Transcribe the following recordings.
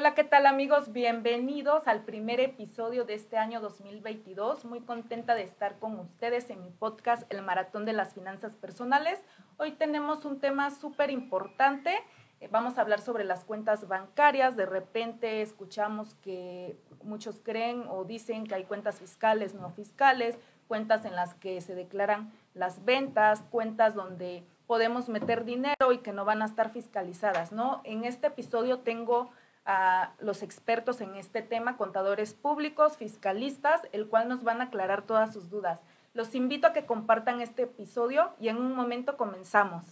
Hola, ¿qué tal amigos? Bienvenidos al primer episodio de este año 2022. Muy contenta de estar con ustedes en mi podcast El Maratón de las Finanzas Personales. Hoy tenemos un tema súper importante. Eh, vamos a hablar sobre las cuentas bancarias. De repente escuchamos que muchos creen o dicen que hay cuentas fiscales, no fiscales, cuentas en las que se declaran las ventas, cuentas donde podemos meter dinero y que no van a estar fiscalizadas, ¿no? En este episodio tengo a los expertos en este tema, contadores públicos, fiscalistas, el cual nos van a aclarar todas sus dudas. Los invito a que compartan este episodio y en un momento comenzamos.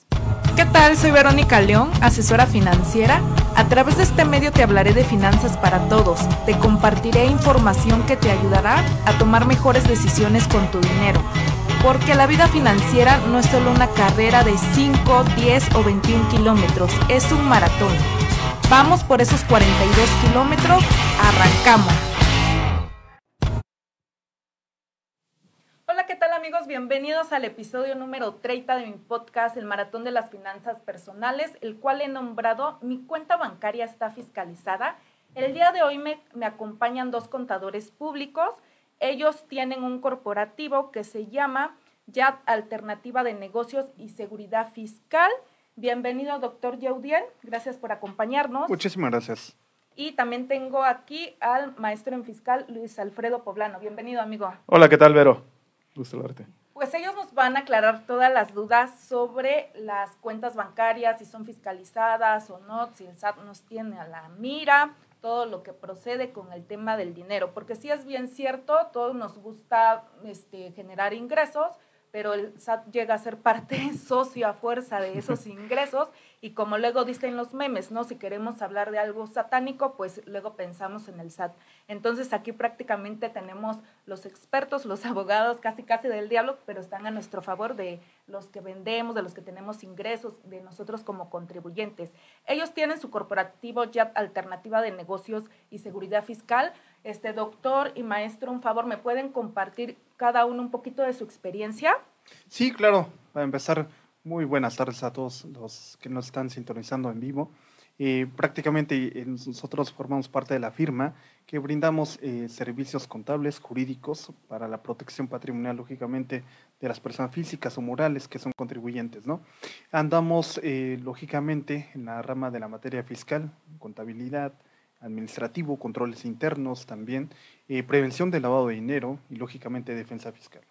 ¿Qué tal? Soy Verónica León, asesora financiera. A través de este medio te hablaré de finanzas para todos. Te compartiré información que te ayudará a tomar mejores decisiones con tu dinero. Porque la vida financiera no es solo una carrera de 5, 10 o 21 kilómetros, es un maratón Vamos por esos 42 kilómetros, arrancamos. Hola, ¿qué tal amigos? Bienvenidos al episodio número 30 de mi podcast, El Maratón de las Finanzas Personales, el cual he nombrado Mi cuenta bancaria está fiscalizada. El día de hoy me, acompañan dos contadores públicos. Ellos tienen un corporativo que se llama YAT Alternativa de Negocios y Seguridad Fiscal Bienvenido, doctor Yaudiel. Gracias por acompañarnos. Muchísimas gracias. Y también tengo aquí al maestro en fiscal Luis Alfredo Poblano. Bienvenido, amigo. Hola, ¿qué tal, Vero? Gusto verte. Pues ellos nos van a aclarar todas las dudas sobre las cuentas bancarias, si son fiscalizadas o no, si el SAT nos tiene a la mira, todo lo que procede con el tema del dinero. Porque sí es bien cierto, todos nos gusta este, generar ingresos, pero el SAT llega a ser parte socio a fuerza de esos ingresos y como luego dicen los memes, ¿no? Si queremos hablar de algo satánico, pues luego pensamos en el SAT. Entonces aquí prácticamente tenemos los expertos, los abogados casi casi del diablo, pero están a nuestro favor de los que vendemos, de los que tenemos ingresos, de nosotros como contribuyentes. Ellos tienen su corporativo ya alternativa de negocios y seguridad fiscal. Este doctor y maestro, un favor, ¿me pueden compartir cada uno un poquito de su experiencia? Sí, claro. Para empezar, muy buenas tardes a todos los que nos están sintonizando en vivo. Eh, prácticamente nosotros formamos parte de la firma que brindamos eh, servicios contables, jurídicos para la protección patrimonial, lógicamente, de las personas físicas o morales que son contribuyentes. ¿no? Andamos, eh, lógicamente, en la rama de la materia fiscal, contabilidad, administrativo, controles internos también, prevención del lavado de dinero y, lógicamente, defensa fiscal.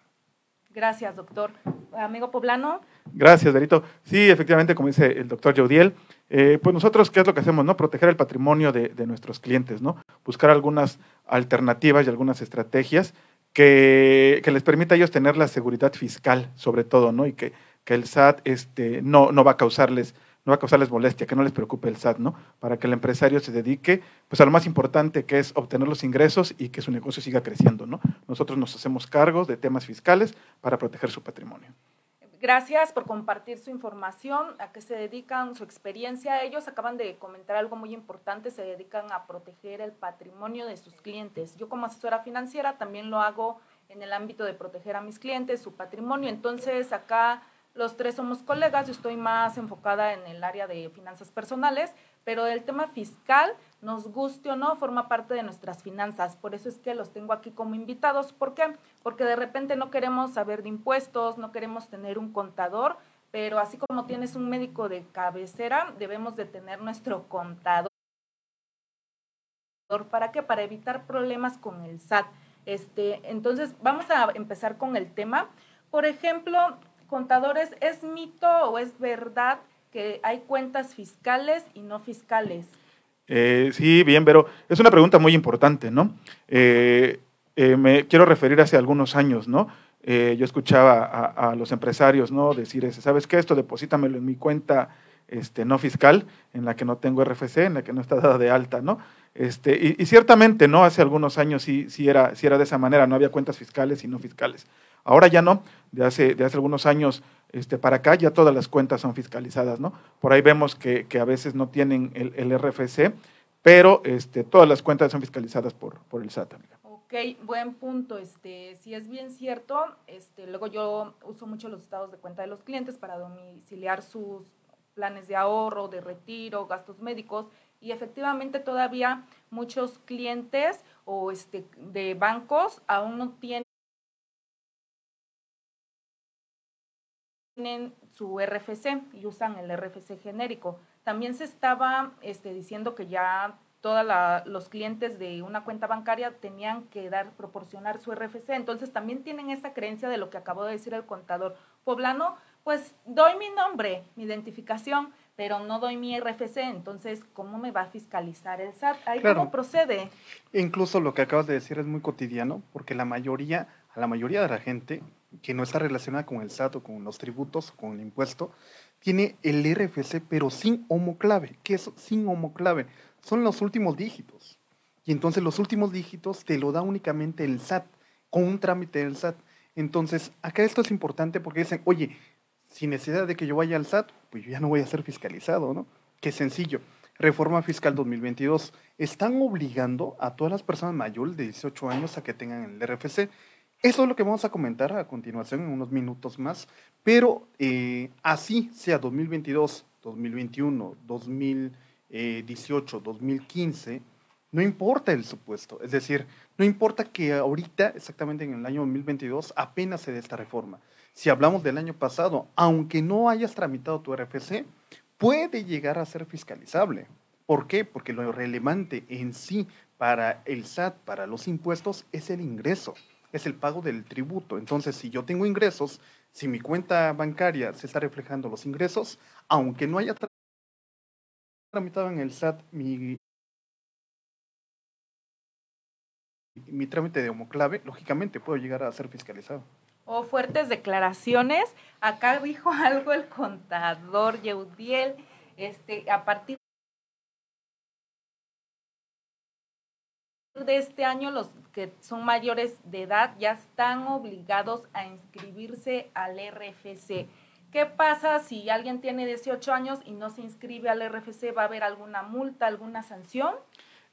Gracias, doctor. Amigo Poblano. Gracias, Berito. Sí, efectivamente, como dice el doctor Jaudiel, eh, pues nosotros, ¿qué es lo que hacemos? no Proteger el patrimonio de, nuestros clientes, ¿no? Buscar algunas alternativas y algunas estrategias que, les permita a ellos tener la seguridad fiscal, sobre todo, ¿no? Y que, que el SAT este, no, no va a causarles no va a causarles molestia, que no les preocupe el SAT, ¿no? Para que el empresario se dedique pues a lo más importante que es obtener los ingresos y que su negocio siga creciendo, ¿no? Nosotros nos hacemos cargos de temas fiscales para proteger su patrimonio. Gracias por compartir su información, a qué se dedican, su experiencia. Ellos acaban de comentar algo muy importante, se dedican a proteger el patrimonio de sus clientes. Yo como asesora financiera también lo hago en el ámbito de proteger a mis clientes, su patrimonio. Entonces acá los tres somos colegas, yo estoy más enfocada en el área de finanzas personales, pero el tema fiscal, nos guste o no, forma parte de nuestras finanzas. Por eso es que los tengo aquí como invitados. ¿Por qué? Porque de repente no queremos saber de impuestos, no queremos tener un contador, pero así como tienes un médico de cabecera, debemos de tener nuestro contador. ¿Para qué? Para evitar problemas con el SAT. Este, entonces, vamos a empezar con el tema. Por ejemplo, contadores, ¿es mito o es verdad que hay cuentas fiscales y no fiscales? Eh, sí, bien, pero es una pregunta muy importante, ¿no? Eh, eh, me quiero referir hace algunos años, ¿no? yo escuchaba a, los empresarios, ¿no? Decir, ese, ¿sabes qué? Esto deposítamelo en mi cuenta este, no fiscal, en la que no tengo RFC, en la que no está dada de alta, ¿no? Este, y, ciertamente, ¿no? Hace algunos años sí, sí, era, sí era de esa manera, no había cuentas fiscales y no fiscales. Ahora ya no, de hace, de hace algunos años este, para acá ya todas las cuentas son fiscalizadas, ¿no? Por ahí vemos que, a veces no tienen el, RFC, pero este, todas las cuentas son fiscalizadas por, por el SAT, amiga. Ok, buen punto. Este, si es bien cierto, este, luego yo uso mucho los estados de cuenta de los clientes para domiciliar sus planes de ahorro, de retiro, gastos médicos y efectivamente todavía muchos clientes o este de bancos aún no tienen su RFC y usan el RFC genérico. También se estaba este, diciendo que ya todos los clientes de una cuenta bancaria tenían que dar, proporcionar su RFC. Entonces también tienen esa creencia de lo que acabó de decir el contador poblano, pues doy mi nombre, mi identificación, pero no doy mi RFC, entonces, ¿cómo me va a fiscalizar el SAT? Ahí cómo procede. Incluso lo que acabas de decir es muy cotidiano, porque la mayoría, a la mayoría de la gente que no está relacionada con el SAT o con los tributos, con el impuesto, tiene el RFC, pero sin homoclave. ¿Qué es sin homoclave? Son los últimos dígitos. Y entonces los últimos dígitos te lo da únicamente el SAT, con un trámite del SAT. Entonces, acá esto es importante porque dicen, oye, sin necesidad de que yo vaya al SAT, pues yo ya no voy a ser fiscalizado, ¿no? Qué sencillo. Reforma Fiscal 2022. Están obligando a todas las personas mayores de 18 años a que tengan el RFC. Eso es lo que vamos a comentar a continuación en unos minutos más. Pero eh, así sea 2022, 2021, 2018, 2015, no importa el supuesto. Es decir, no importa que ahorita, exactamente en el año 2022, apenas se dé esta reforma si hablamos del año pasado, aunque no hayas tramitado tu RFC, puede llegar a ser fiscalizable. ¿Por qué? Porque lo relevante en sí para el SAT, para los impuestos, es el ingreso, es el pago del tributo. Entonces, si yo tengo ingresos, si mi cuenta bancaria se está reflejando los ingresos, aunque no haya tramitado en el SAT mi, mi trámite de homoclave, lógicamente puedo llegar a ser fiscalizado o fuertes declaraciones. Acá dijo algo el contador Yeudiel, este, a partir de este año los que son mayores de edad ya están obligados a inscribirse al RFC. ¿Qué pasa si alguien tiene 18 años y no se inscribe al RFC? ¿Va a haber alguna multa, alguna sanción?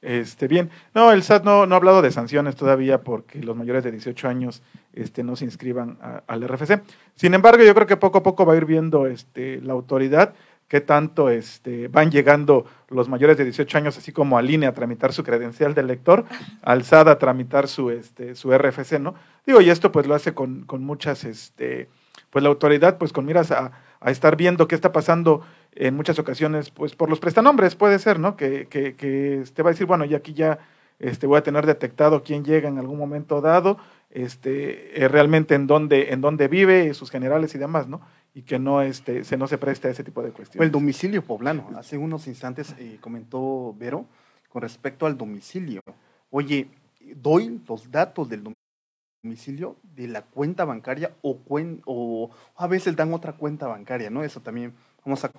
Este, bien, no, el SAT no, no ha hablado de sanciones todavía porque los mayores de 18 años este, no se inscriban al RFC. Sin embargo, yo creo que poco a poco va a ir viendo este, la autoridad qué tanto este, van llegando los mayores de 18 años, así como al INE a tramitar su credencial de lector, al SAT a tramitar su, este, su RFC, ¿no? Digo, y esto pues lo hace con, muchas, este, pues la autoridad, pues con miras a, estar viendo qué está pasando en muchas ocasiones, pues por los prestanombres puede ser, ¿no? Que, que, que te va a decir, bueno, y aquí ya este, voy a tener detectado quién llega en algún momento dado, este, eh, realmente en dónde, en dónde vive, sus generales y demás, ¿no? Y que no, este, se, no se preste a ese tipo de cuestiones. El domicilio poblano, hace unos instantes eh, comentó Vero con respecto al domicilio. Oye, doy los datos del domicilio de la cuenta bancaria o, o a veces dan otra cuenta bancaria, ¿no? Eso también vamos a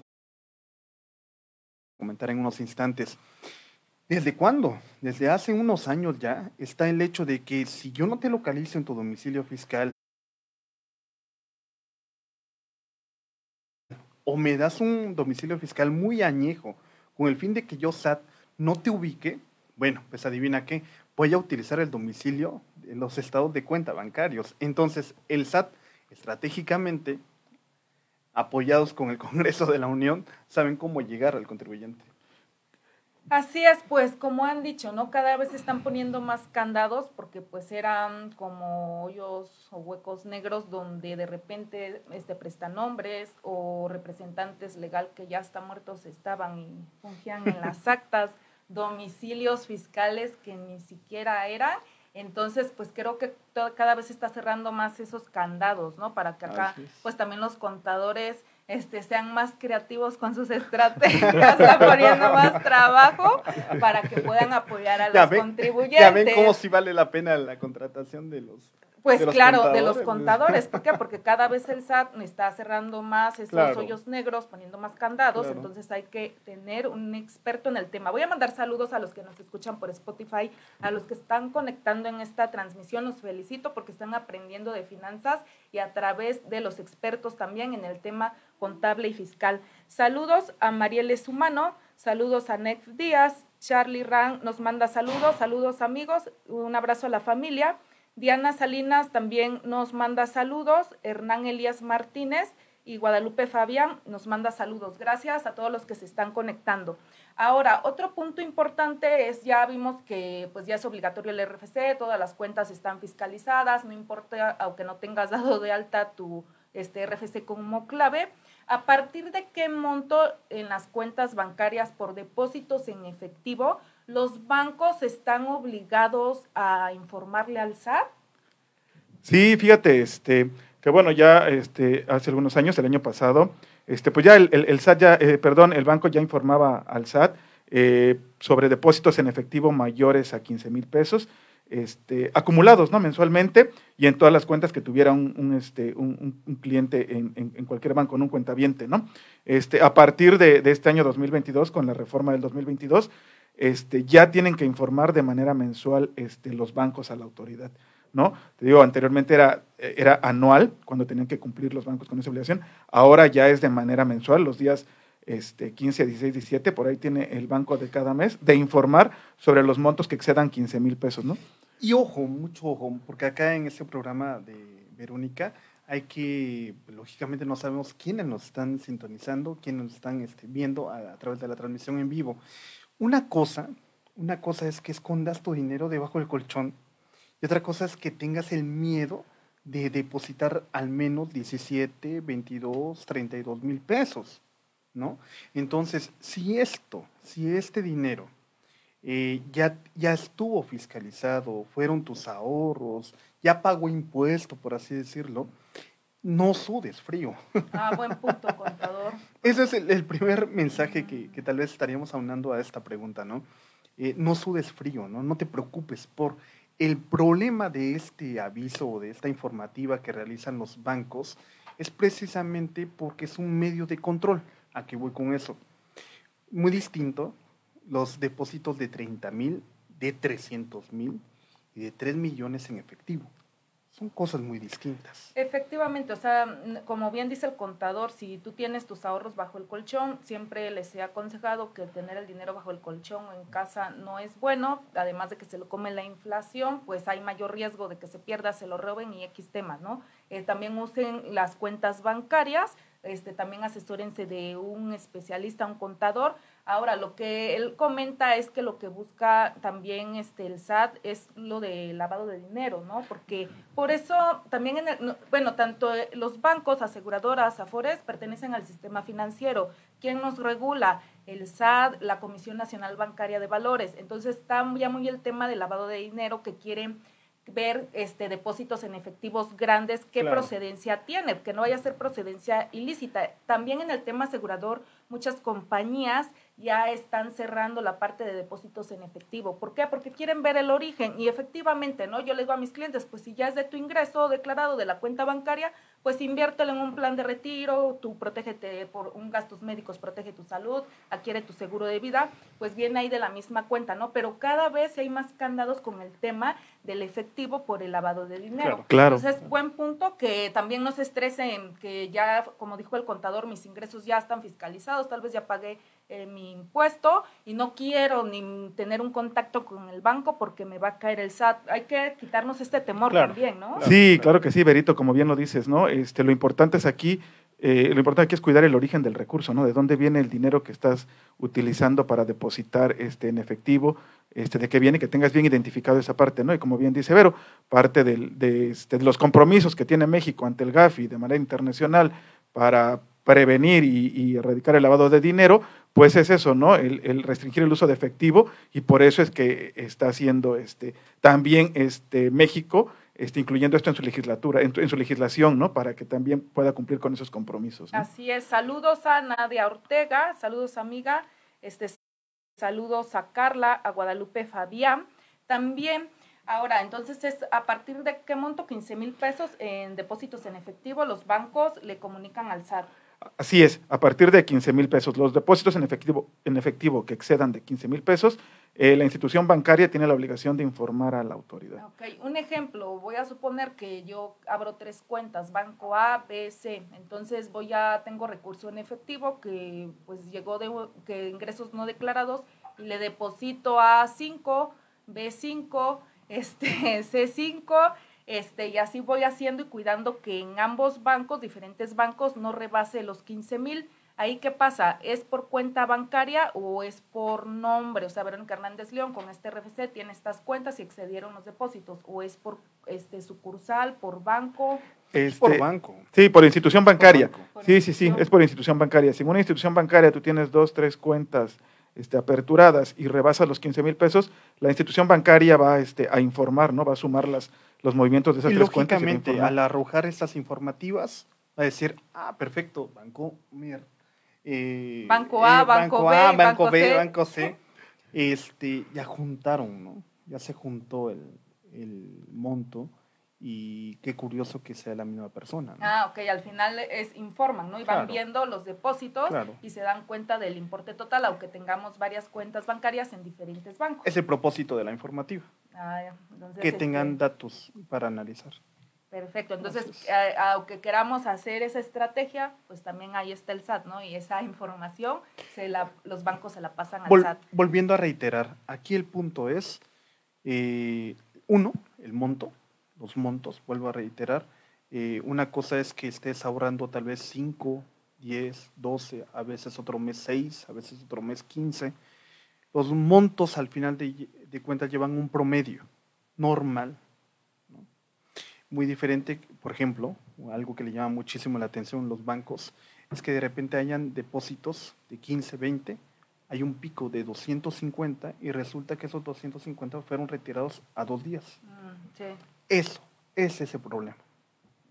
comentar en unos instantes. ¿Desde cuándo? Desde hace unos años ya está el hecho de que si yo no te localizo en tu domicilio fiscal o me das un domicilio fiscal muy añejo con el fin de que yo SAT no te ubique, bueno, pues adivina qué, voy a utilizar el domicilio en los estados de cuenta bancarios. Entonces, el SAT estratégicamente apoyados con el Congreso de la Unión, saben cómo llegar al contribuyente. Así es, pues como han dicho, ¿no? Cada vez se están poniendo más candados porque pues eran como hoyos o huecos negros donde de repente este prestanombres o representantes legal que ya están muertos estaban y fungían en las actas, domicilios fiscales que ni siquiera eran entonces, pues creo que cada vez se está cerrando más esos candados, ¿no? Para que acá, pues también los contadores este, sean más creativos con sus estrategias, poniendo más trabajo para que puedan apoyar a los contribuyentes. Ya ven cómo si vale la pena la contratación de los pues claro, de los contadores. ¿Por qué? Porque cada vez el SAT está cerrando más esos hoyos negros, poniendo más candados, entonces hay que tener un experto en el tema. Voy a mandar saludos a los que nos escuchan por Spotify, a los que están conectando en esta transmisión, los felicito porque están aprendiendo de finanzas y a través de los expertos también en el tema contable y fiscal. Saludos a Marielle Sumano, saludos a Nex Díaz, Charlie Ran nos manda saludos, saludos amigos, un abrazo a la familia. Diana Salinas también nos manda saludos, Hernán Elías Martínez y Guadalupe Fabián nos manda saludos. Gracias a todos los que se están conectando. Ahora, otro punto importante es, ya vimos que pues ya es obligatorio el RFC, todas las cuentas están fiscalizadas, no importa, aunque no tengas dado de alta tu este, RFC como clave. ¿A partir de qué monto en las cuentas bancarias por depósitos en efectivo los bancos están obligados a informarle al SAT? Sí, fíjate, este, que bueno, ya este, hace algunos años, el año pasado, este, pues ya el, SAT, ya, eh, perdón, el banco ya informaba al SAT eh, sobre depósitos en efectivo mayores a 15 mil pesos, este, acumulados ¿no? mensualmente y en todas las cuentas que tuviera un, este, un, cliente en, en, cualquier banco, en un cuentaviente. ¿no? Este, a partir de, de, este año 2022, con la reforma del 2022, este, ya tienen que informar de manera mensual este, los bancos a la autoridad. ¿no? Te digo, anteriormente era, era anual, cuando tenían que cumplir los bancos con esa obligación, ahora ya es de manera mensual, los días este, 15, 16, 17, por ahí tiene el banco de cada mes, de informar sobre los montos que excedan 15 mil pesos, ¿no? Y ojo, mucho ojo, porque acá en este programa de Verónica hay que, lógicamente no sabemos quiénes nos están sintonizando, quiénes nos están este, viendo a, través de la transmisión en vivo. Una cosa, una cosa es que escondas tu dinero debajo del colchón y otra cosa es que tengas el miedo de depositar al menos 17, 22, 32 mil pesos, ¿no? Entonces, si esto, si este dinero eh, ya, ya estuvo fiscalizado, fueron tus ahorros, ya pagó impuesto, por así decirlo, no sudes frío. Ah, buen punto, contador. Ese es el, primer mensaje que, que, tal vez estaríamos aunando a esta pregunta, ¿no? Eh, no sudes frío, ¿no? No te preocupes por el problema de este aviso o de esta informativa que realizan los bancos es precisamente porque es un medio de control. ¿A qué voy con eso? Muy distinto los depósitos de 30 mil, de 300 mil y de 3 millones en efectivo son cosas muy distintas. Efectivamente, o sea, como bien dice el contador, si tú tienes tus ahorros bajo el colchón, siempre les he aconsejado que tener el dinero bajo el colchón en casa no es bueno, además de que se lo come la inflación, pues hay mayor riesgo de que se pierda, se lo roben y X temas, ¿no? Eh, también usen las cuentas bancarias, este, también asesórense de un especialista, un contador, Ahora, lo que él comenta es que lo que busca también este, el SAT es lo de lavado de dinero, ¿no? Porque por eso también, en el, bueno, tanto los bancos, aseguradoras, AFORES pertenecen al sistema financiero. ¿Quién nos regula? El SAT, la Comisión Nacional Bancaria de Valores. Entonces está ya muy el tema del lavado de dinero que quieren ver este depósitos en efectivos grandes, qué procedencia tiene, que no vaya a ser procedencia ilícita. También en el tema asegurador, muchas compañías ya están cerrando la parte de depósitos en efectivo. ¿Por qué? Porque quieren ver el origen y efectivamente, ¿no? Yo le digo a mis clientes, pues si ya es de tu ingreso declarado de la cuenta bancaria, pues inviértelo en un plan de retiro, tú protégete por un gastos médicos, protege tu salud, adquiere tu seguro de vida, pues viene ahí de la misma cuenta, ¿no? Pero cada vez hay más candados con el tema del efectivo por el lavado de dinero. Claro. Entonces, buen punto que también no se estresen, que ya, como dijo el contador, mis ingresos ya están fiscalizados, tal vez ya pagué eh, mi impuesto y no quiero ni tener un contacto con el banco porque me va a caer el SAT. Hay que quitarnos este temor también, ¿no? Sí, claro que sí, Berito, como bien lo dices, ¿no? Este, lo importante es aquí, eh, lo importante aquí es cuidar el origen del recurso, ¿no? De dónde viene el dinero que estás utilizando para depositar este, en efectivo, este, de qué viene, que tengas bien identificado esa parte, ¿no? Y como bien dice Vero, parte de, este, de los compromisos que tiene México ante el GAFI de manera internacional para prevenir y, erradicar el lavado de dinero, pues es eso, ¿no? El, restringir el uso de efectivo y por eso es que está haciendo este, también este, México, este, incluyendo esto en su legislatura, en, su legislación, ¿no? Para que también pueda cumplir con esos compromisos. Así es. Saludos a Nadia Ortega, saludos amiga, este, saludos a Carla, a Guadalupe Fabián. También Ahora, entonces es a partir de qué monto, 15 mil pesos en depósitos en efectivo, los bancos le comunican al SAT. Así es, a partir de 15 mil pesos. Los depósitos en efectivo, en efectivo que excedan de 15 mil pesos, eh, la institución bancaria tiene la obligación de informar a la autoridad. Ok, un ejemplo, voy a suponer que yo abro tres cuentas, banco A, B, C, entonces voy a, tengo recurso en efectivo que pues llegó de que ingresos no declarados y le deposito a 5, B5, este, C5 Este, y así voy haciendo y cuidando que en ambos bancos, diferentes bancos, no rebase los 15 mil. Ahí, ¿qué pasa? ¿Es por cuenta bancaria o es por nombre? O sea, Verónica Hernández León con este RFC tiene estas cuentas y excedieron los depósitos. ¿O es por este sucursal, por banco? Es por Este, banco. Sí, por institución bancaria. banco. Por Sí, sí, sí, es por institución bancaria. Si en una institución bancaria tú tienes dos, tres cuentas este, aperturadas y rebasas los 15 mil pesos, la institución bancaria va este, a informar, ¿no? Va a sumar las, los movimientos de esas Y tres cuentas. lógicamente, al arrojar estas informativas, va a decir, ah, perfecto, Banco Mir. eh, Banco A, Banco B, A, Banco Banco B, C. Banco C. Este, ya juntaron, ¿no? Ya se juntó el, el monto y qué curioso que sea la misma persona. ¿no? Ah, ok, al final es informan, ¿no? Y van viendo los depósitos Claro. y se dan cuenta del importe total, aunque tengamos varias cuentas bancarias en diferentes bancos. Es el propósito de la informativa, Ah. Entonces, que este, tengan datos para analizar. Perfecto, entonces, Entonces- eh, aunque queramos hacer esa estrategia, pues también ahí está el SAT, ¿no? Y esa información, se la, los bancos se la pasan al Vol- SAT. volviendo a reiterar, aquí el punto es, eh, uno, el monto, los montos, vuelvo a reiterar. eh, una cosa es que estés ahorrando tal vez 5, 10, 12, a veces otro mes 6, a veces otro mes 15. Los montos al final de, de cuentas llevan un promedio normal. ¿no? Muy diferente, por ejemplo, algo que le llama muchísimo la atención los bancos, es que de repente hayan depósitos de 15, 20, hay un pico de 250 y resulta que esos 250 fueron retirados a dos días. Mm, sí. Eso, es ese problema.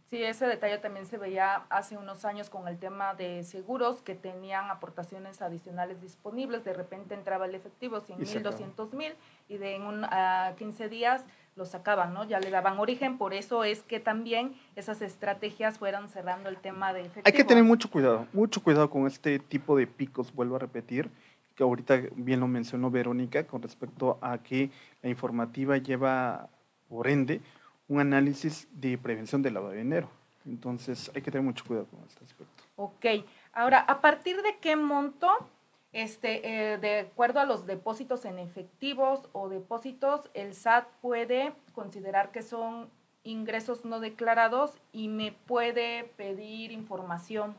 Sí, ese detalle también se veía hace unos años con el tema de seguros que tenían aportaciones adicionales disponibles. De repente entraba el efectivo, 100 Y se mil, acaba. 200 mil, y de en un, a 15 días lo sacaban, ¿no? Ya le daban origen. Por eso es que también esas estrategias fueron cerrando el tema de efectivo. Hay que tener mucho cuidado, mucho cuidado con este tipo de picos, vuelvo a repetir, que ahorita bien lo mencionó Verónica con respecto a que la informativa lleva, por ende, un análisis de prevención del lavado de dinero. Entonces hay que tener mucho cuidado con este aspecto. Ok, ahora, ¿a partir de qué monto, este, eh, de acuerdo a los depósitos en efectivos o depósitos, el SAT puede considerar que son ingresos no declarados y me puede pedir información?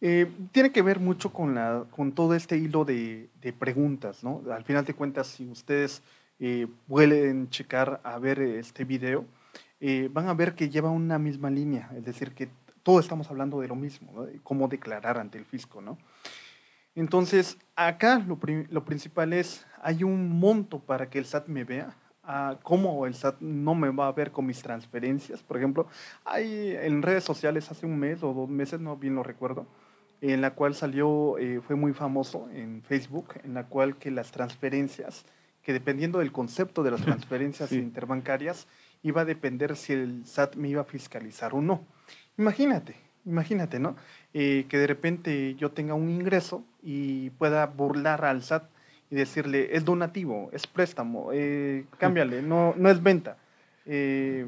Eh, tiene que ver mucho con, la, con todo este hilo de, de preguntas, ¿no? Al final de cuentas, si ustedes eh, pueden checar a ver este video, eh, van a ver que lleva una misma línea, es decir, que todos estamos hablando de lo mismo, ¿no? de cómo declarar ante el fisco, ¿no? Entonces, acá lo, lo principal es, hay un monto para que el SAT me vea, cómo el SAT no me va a ver con mis transferencias. Por ejemplo, hay en redes sociales hace un mes o dos meses, no bien lo recuerdo, en la cual salió, eh, fue muy famoso en Facebook, en la cual que las transferencias, que dependiendo del concepto de las transferencias Sí. interbancarias, iba a depender si el SAT me iba a fiscalizar o no. Imagínate, imagínate, ¿no? Eh, que de repente yo tenga un ingreso y pueda burlar al SAT y decirle, es donativo, es préstamo, eh, cámbiale, no, no es venta. Eh,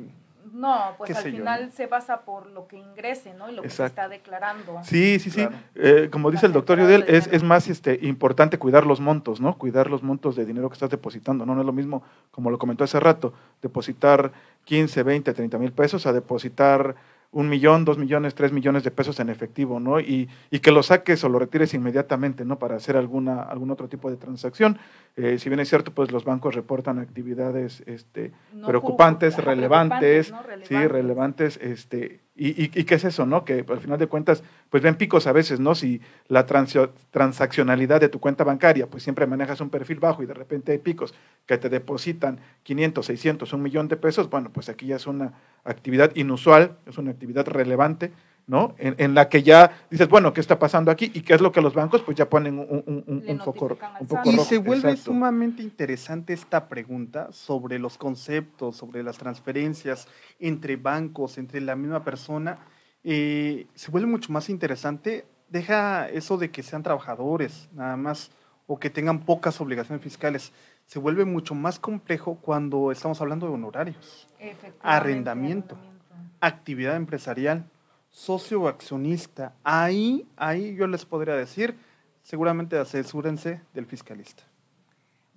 No, pues al yo, final ¿no? se basa por lo que ingrese, ¿no? Y lo que se está declarando. Sí, sí, sí. Claro. Eh, como dice el doctor Yudel, el es, es más este, importante cuidar los montos, ¿no? Cuidar los montos de dinero que estás depositando. No, no es lo mismo, como lo comentó hace rato, depositar 15, 20, 30 mil pesos a depositar un millón, dos millones, tres millones de pesos en efectivo, ¿no? Y, y que lo saques o lo retires inmediatamente, ¿no? Para hacer alguna, algún otro tipo de transacción. Eh, si bien es cierto, pues los bancos reportan actividades este, No preocupantes, ajá, relevantes, preocupantes, sí, ¿no? relevantes, este, y, y, qué es eso, ¿no? Que al final de cuentas, pues ven picos a veces, ¿no? Si la transio- transaccionalidad de tu cuenta bancaria, pues siempre manejas un perfil bajo y de repente hay picos que te depositan 500, 600, un millón de pesos, bueno, pues aquí ya es una actividad inusual, es una actividad relevante, ¿no? En, en la que ya dices, bueno, ¿qué está pasando aquí? ¿Y qué es lo que los bancos? Pues ya ponen un, un- un- un foco, SAT. Y rojo. se vuelve Exacto. sumamente interesante esta pregunta sobre los conceptos, sobre las transferencias entre bancos, entre la misma persona. Eh, se vuelve mucho más interesante. Deja eso de que sean trabajadores nada más o que tengan pocas obligaciones fiscales. Se vuelve mucho más complejo cuando estamos hablando de honorarios, Arrendamiento. actividad empresarial, socio o accionista. Ahí, ahí yo les podría decir, seguramente asesúrense del fiscalista.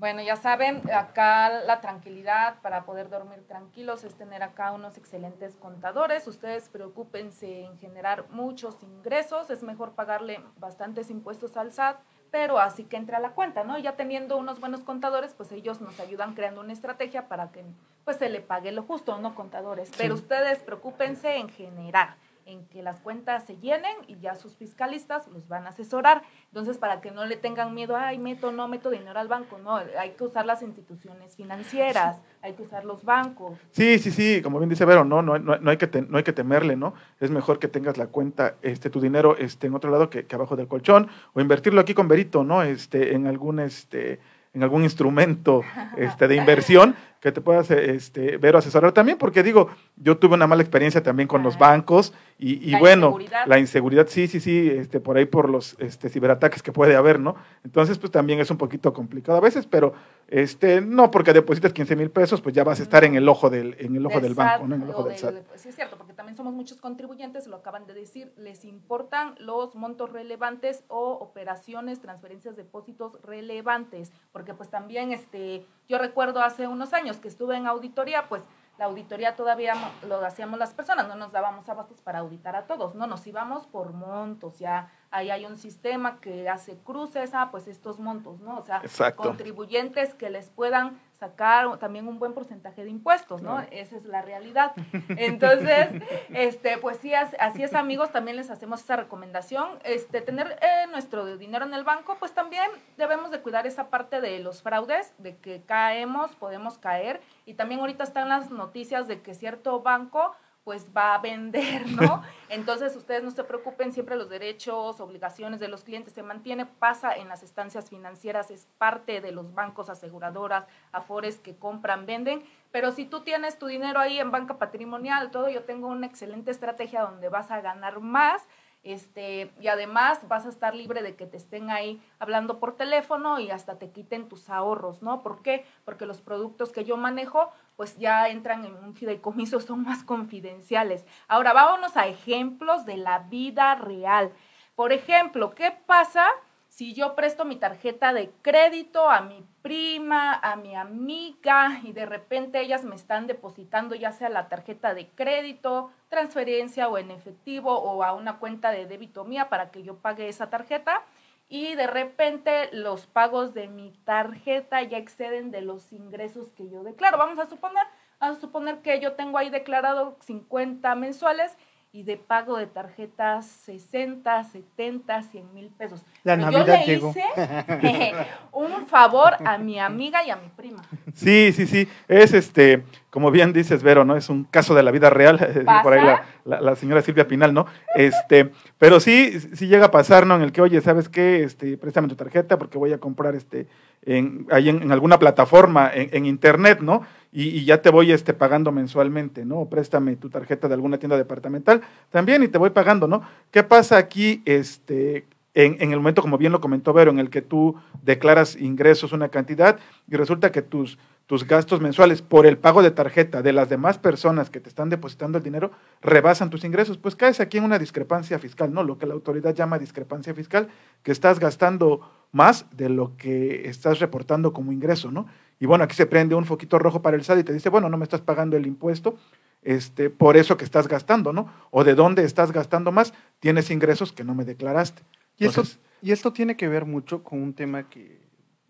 Bueno, ya saben, acá la tranquilidad para poder dormir tranquilos es tener acá unos excelentes contadores. Ustedes preocúpense en generar muchos ingresos. Es mejor pagarle bastantes impuestos al SAT, pero así que entre a la cuenta, ¿no? Ya teniendo unos buenos contadores, pues ellos nos ayudan creando una estrategia para que pues se le pague lo justo, ¿no? Contadores. Pero ustedes preocúpense en generar en que las cuentas se llenen y ya sus fiscalistas los van a asesorar. Entonces, para que no le tengan miedo, ay, meto, no meto dinero al banco, no, hay que usar las instituciones financieras, hay que usar los bancos. Sí, sí, sí, como bien dice Vero, no, no, no, hay, que no hay que temerle, ¿no? Es mejor que tengas la cuenta, este, tu dinero este, en otro lado que, que abajo del colchón, o invertirlo aquí con Verito, ¿no? Este, en algún, este, en algún instrumento este, de inversión que te puedas este, ver o asesorar también, porque digo, yo tuve una mala experiencia también con los bancos y, bueno, la inseguridad, sí, sí, sí, este, por ahí por los este, ciberataques que puede haber, ¿no? Entonces, pues también es un poquito complicado a veces, pero este, no porque deposites 15 mil pesos, pues ya vas a estar en el ojo del, en el ojo del, banco, ¿no? En el ojo del, SAT. Sí, es cierto, porque también somos muchos contribuyentes, lo acaban de decir, les importan los montos relevantes o operaciones, transferencias, depósitos relevantes, porque pues también, este, yo recuerdo hace unos años que estuve en auditoría, pues la auditoría todavía lo hacíamos las personas, no nos dábamos abastos para auditar a todos, no, nos íbamos por montos, ya ahí hay un sistema que hace cruces, ah, pues estos montos, ¿no? O sea, contribuyentes que les puedan sacar también un buen porcentaje de impuestos, ¿no? Esa es la realidad. Entonces, este, pues sí, así es, amigos, también les hacemos esa recomendación. Este, tener eh, nuestro dinero en el banco, pues también debemos de cuidar esa parte de los fraudes, de que caemos, podemos caer, y también ahorita están las noticias de que cierto banco pues va a vender, ¿no? Entonces ustedes no se preocupen, siempre los derechos, obligaciones de los clientes se mantiene, pasa en las estancias financieras, es parte de los bancos, aseguradoras, afores que compran, venden, pero si tú tienes tu dinero ahí en banca patrimonial, todo, yo tengo una excelente estrategia donde vas a ganar más este, y además vas a estar libre de que te estén ahí hablando por teléfono y hasta te quiten tus ahorros, ¿no? ¿Por qué? Porque los productos que yo manejo pues ya entran en un fideicomiso, son más confidenciales. Ahora, vámonos a ejemplos de la vida real. Por ejemplo, ¿qué pasa si yo presto mi tarjeta de crédito a mi prima, a mi amiga y de repente ellas me están depositando ya sea la tarjeta de crédito, transferencia o en efectivo o a una cuenta de débito mía para que yo pague esa tarjeta? y de repente los pagos de mi tarjeta ya exceden de los ingresos que yo declaro. Vamos a suponer, vamos a suponer que yo tengo ahí declarado 50 mensuales y de pago de tarjetas 60, 70, 100 mil pesos. La Navidad yo le llegó. hice un favor a mi amiga y a mi prima. Sí, sí, sí. Es este, como bien dices, Vero, ¿no? Es un caso de la vida real. Por ahí la, la, señora Silvia Pinal, ¿no? Este, pero sí, sí llega a pasar, ¿no? En el que, oye, ¿sabes qué? Este, préstame tu tarjeta porque voy a comprar este, en, ahí en, alguna plataforma en, en internet, ¿no? Y, ya te voy este, pagando mensualmente, ¿no? préstame tu tarjeta de alguna tienda departamental también y te voy pagando, ¿no? ¿Qué pasa aquí este, en, en, el momento, como bien lo comentó Vero, en el que tú declaras ingresos una cantidad y resulta que tus, tus gastos mensuales por el pago de tarjeta de las demás personas que te están depositando el dinero rebasan tus ingresos, pues caes aquí en una discrepancia fiscal, ¿no? Lo que la autoridad llama discrepancia fiscal, que estás gastando más de lo que estás reportando como ingreso, ¿no? Y bueno, aquí se prende un foquito rojo para el SAT y te dice, bueno, no me estás pagando el impuesto, este, por eso que estás gastando, ¿no? O de dónde estás gastando más, tienes ingresos que no me declaraste. Y, esto, y esto tiene que ver mucho con un tema que,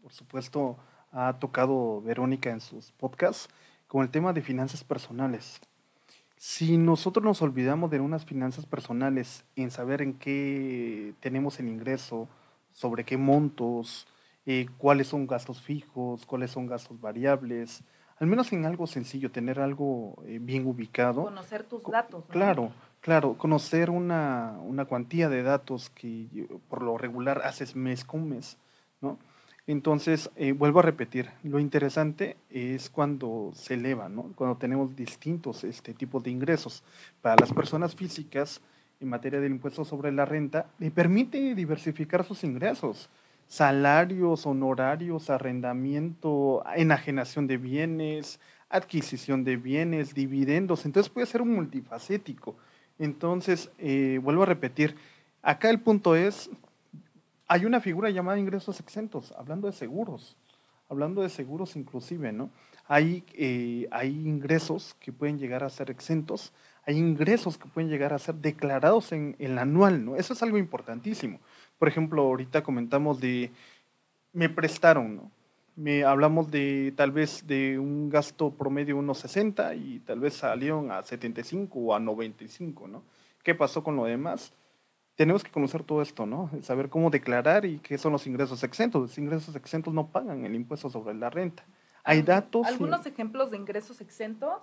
por supuesto, ha tocado Verónica en sus podcasts, con el tema de finanzas personales. Si nosotros nos olvidamos de unas finanzas personales en saber en qué tenemos el ingreso, sobre qué montos, eh, cuáles son gastos fijos, cuáles son gastos variables, al menos en algo sencillo, tener algo eh, bien ubicado. Conocer tus datos. Claro, claro, conocer una, una, cuantía de datos que por lo regular haces mes con mes, ¿no? Entonces, eh, vuelvo a repetir, lo interesante es cuando se eleva, ¿no? cuando tenemos distintos este, tipos de ingresos. Para las personas físicas, en materia del impuesto sobre la renta, le permite diversificar sus ingresos salarios, honorarios, arrendamiento, enajenación de bienes, adquisición de bienes, dividendos. Entonces puede ser un multifacético. Entonces, eh, vuelvo a repetir, acá el punto es, hay una figura llamada ingresos exentos, hablando de seguros, hablando de seguros inclusive, ¿no? Hay, eh, hay ingresos que pueden llegar a ser exentos, hay ingresos que pueden llegar a ser declarados en el anual, ¿no? Eso es algo importantísimo. Por ejemplo, ahorita comentamos de, me prestaron, ¿no? Me, hablamos de tal vez de un gasto promedio unos 60 y tal vez salieron a 75 o a 95, ¿no? ¿Qué pasó con lo demás? Tenemos que conocer todo esto, ¿no? Saber cómo declarar y qué son los ingresos exentos. Los ingresos exentos no pagan el impuesto sobre la renta. Hay datos. ¿Algunos ejemplos de ingresos exentos?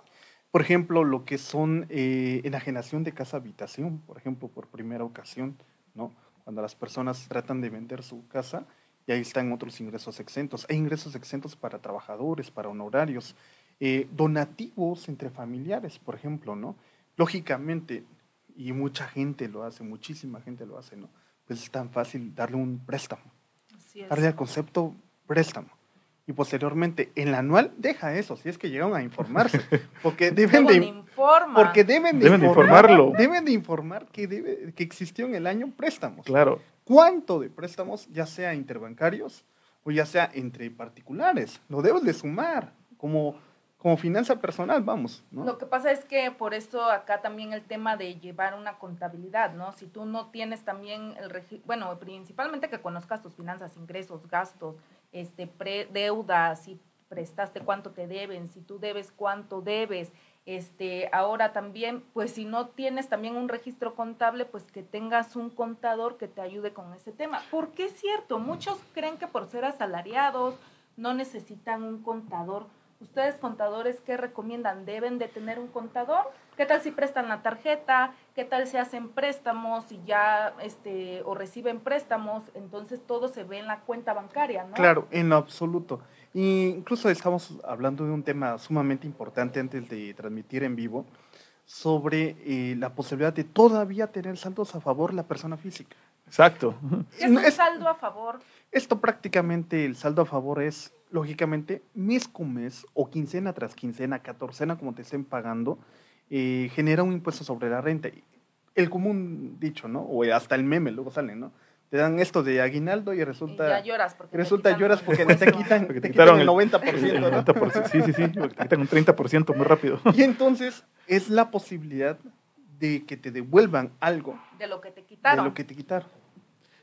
Por ejemplo, lo que son eh, enajenación de casa-habitación, por ejemplo, por primera ocasión, ¿no? Cuando las personas tratan de vender su casa y ahí están otros ingresos exentos. Hay ingresos exentos para trabajadores, para honorarios, eh, donativos entre familiares, por ejemplo, ¿no? Lógicamente, y mucha gente lo hace, muchísima gente lo hace, ¿no? Pues es tan fácil darle un préstamo. Darle al concepto préstamo y posteriormente el anual deja eso, si es que llegan a informarse, porque deben de, porque deben de, informarlo, deben de informar que debe que existió en el año préstamos. Claro. ¿Cuánto de préstamos, ya sea interbancarios o ya sea entre particulares? Lo debes de sumar como como finanza personal, vamos. ¿no? Lo que pasa es que por eso acá también el tema de llevar una contabilidad, ¿no? Si tú no tienes también el bueno, principalmente que conozcas tus finanzas, ingresos, gastos, este, pre deudas, si prestaste cuánto te deben, si tú debes cuánto debes, este, ahora también, pues si no tienes también un registro contable, pues que tengas un contador que te ayude con ese tema. Porque es cierto, muchos creen que por ser asalariados no necesitan un contador ¿Ustedes contadores qué recomiendan? ¿Deben de tener un contador? ¿Qué tal si prestan la tarjeta? ¿Qué tal si hacen préstamos y ya este o reciben préstamos? Entonces todo se ve en la cuenta bancaria, ¿no? Claro, en absoluto. incluso estamos hablando de un tema sumamente importante antes de transmitir en vivo sobre eh, la posibilidad de todavía tener saldos a favor la persona física. Exacto. ¿Qué es un saldo a favor? Esto prácticamente, el saldo a favor es lógicamente, mes con mes o quincena tras quincena, catorcena, como te estén pagando, eh, genera un impuesto sobre la renta. El común dicho, ¿no? O hasta el meme luego sale, ¿no? Te dan esto de aguinaldo y resulta... Y ya lloras porque Resulta lloras porque te quitan, te, te quitan el 90%. sí, sí, sí, te quitan un 30% muy rápido. Y entonces es la posibilidad de que te devuelvan algo. De lo que te quitaron. De lo que te quitaron.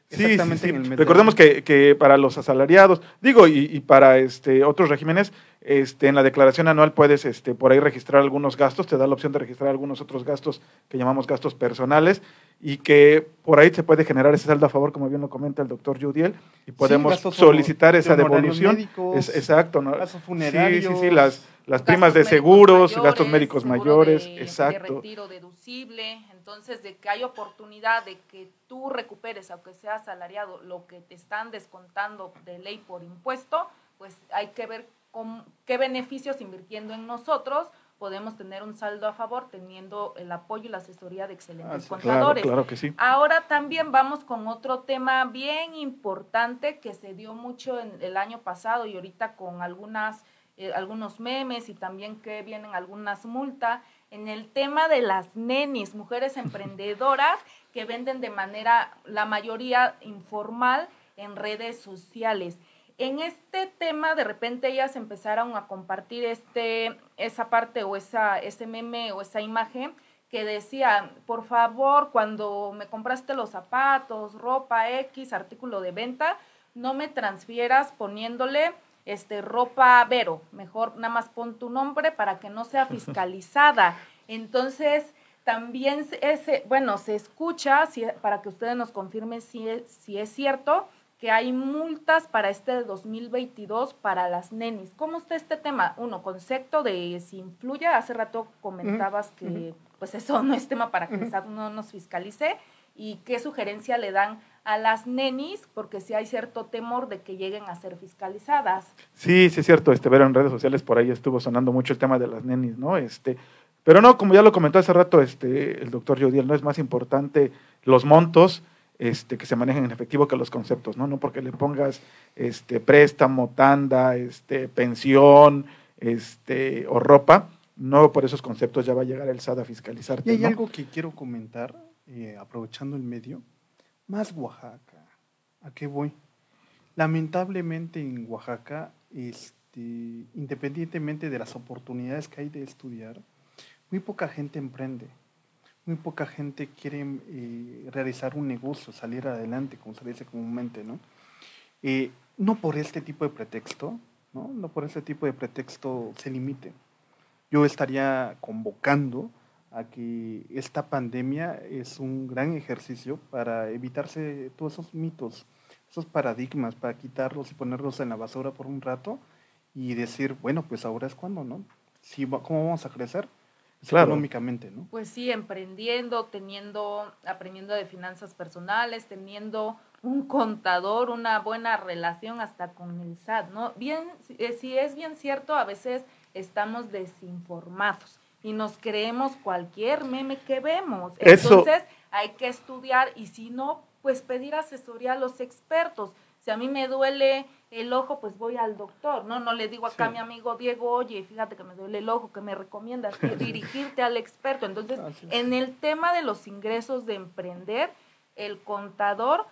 Sí, sí, Recordemos que, que, para los asalariados, digo, y, y, para este, otros regímenes, este, en la declaración anual puedes este, por ahí registrar algunos gastos, te da la opción de registrar algunos otros gastos que llamamos gastos personales y que por ahí se puede generar ese saldo a favor, como bien lo comenta el doctor Judiel, y podemos solicitar esa devolución. Médicos, exacto, ¿no? Gastos funerarios. Sí, sí, sí, las, las primas de seguros, gastos médicos mayores, exacto. De retiro deducible, entonces de que hay oportunidad de que tú recuperes, aunque sea asalariado, lo que te están descontando de ley por impuesto, pues hay que ver qué beneficios invirtiendo en nosotros podemos tener un saldo a favor teniendo el apoyo y la asesoría de excelentes ah, contadores. Claro, que sí. Ahora también vamos con otro tema bien importante que se dio mucho en el año pasado y ahorita con algunas eh, algunos memes y también que vienen algunas multas en el tema de las nenis, mujeres emprendedoras que venden de manera, la mayoría informal, en redes sociales. En este tema de repente ellas empezaron a compartir este, esa parte o esa, ese meme o esa imagen que decía, por favor, cuando me compraste los zapatos, ropa X, artículo de venta, no me transfieras poniéndole este ropa Vero, mejor nada más pon tu nombre para que no sea fiscalizada. Entonces, también ese, bueno, se escucha si, para que ustedes nos confirmen si si es cierto que hay multas para este 2022 para las nenis. ¿Cómo está este tema? Uno, concepto de si influye, hace rato comentabas que pues eso no es tema para que no nos fiscalice y qué sugerencia le dan a las nenis, porque si hay cierto temor de que lleguen a ser fiscalizadas. Sí, sí es cierto, este, ver en redes sociales por ahí estuvo sonando mucho el tema de las nenis, ¿no? Este, pero no, como ya lo comentó hace rato este, el doctor Jodiel, no es más importante los montos, este, que se manejen en efectivo que los conceptos, ¿no? No porque le pongas este, préstamo, tanda, este, pensión este, o ropa, no por esos conceptos ya va a llegar el SAD a fiscalizarte. Y hay algo que quiero comentar, eh, aprovechando el medio, más Oaxaca. ¿A qué voy? Lamentablemente en Oaxaca este, independientemente de las oportunidades que hay de estudiar, muy poca gente emprende, muy poca gente quiere eh, realizar un negocio, salir adelante, como se dice comúnmente, ¿no? Eh, no por este tipo de pretexto, ¿no? No por este tipo de pretexto se limite. Yo estaría convocando a que esta pandemia es un gran ejercicio para evitarse todos esos mitos, esos paradigmas, para quitarlos y ponerlos en la basura por un rato y decir, bueno, pues ahora es cuando, ¿no? Si, ¿Cómo vamos a crecer? económicamente, ¿no? Pues sí, emprendiendo, teniendo, aprendiendo de finanzas personales, teniendo un contador, una buena relación hasta con el SAT, ¿no? Bien, eh, si es bien cierto, a veces estamos desinformados y nos creemos cualquier meme que vemos. Entonces, hay que estudiar y si no, pues pedir asesoría a los expertos. Si a mí me duele el ojo, pues voy al doctor, ¿no? No le digo acá a mi amigo Diego, oye, fíjate que me duele el ojo, que me recomiendas dirigirte al experto. Entonces, en el tema de los ingresos de emprender, el contador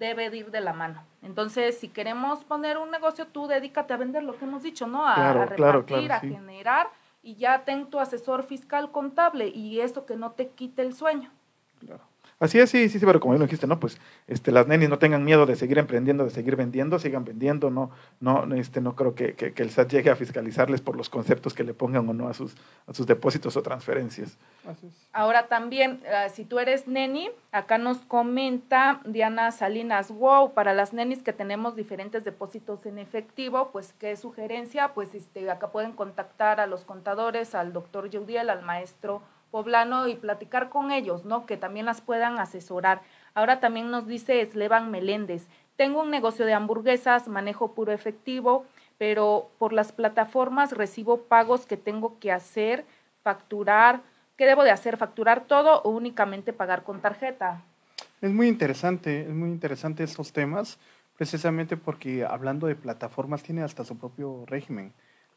debe ir de la mano. Entonces, si queremos poner un negocio, tú dedícate a vender lo que hemos dicho, ¿no? A, repartir, a generar y ya ten tu asesor fiscal contable y eso que no te quite el sueño. Claro. Así es, sí, sí, sí, pero como lo dijiste, ¿no? Pues este, las nenis no tengan miedo de seguir emprendiendo, de seguir vendiendo, sigan vendiendo, no, no, este, no creo que, que, el SAT llegue a fiscalizarles por los conceptos que le pongan o no a sus, a sus depósitos o transferencias. Ahora también, ah, si tú eres neni, acá nos comenta Diana Salinas, wow, para las nenis que tenemos diferentes depósitos en efectivo, pues qué sugerencia, pues este, acá pueden contactar a los contadores, al doctor Yudiel, al maestro poblano y platicar con ellos, ¿no? Que también las puedan asesorar. Ahora también nos dice Slevan Meléndez, tengo un negocio de hamburguesas, manejo puro efectivo, pero por las plataformas recibo pagos que tengo que hacer, facturar, ¿qué debo de hacer? ¿Facturar todo o únicamente pagar con tarjeta? Es muy interesante, es muy interesante estos temas, precisamente porque hablando de plataformas tiene hasta su propio régimen,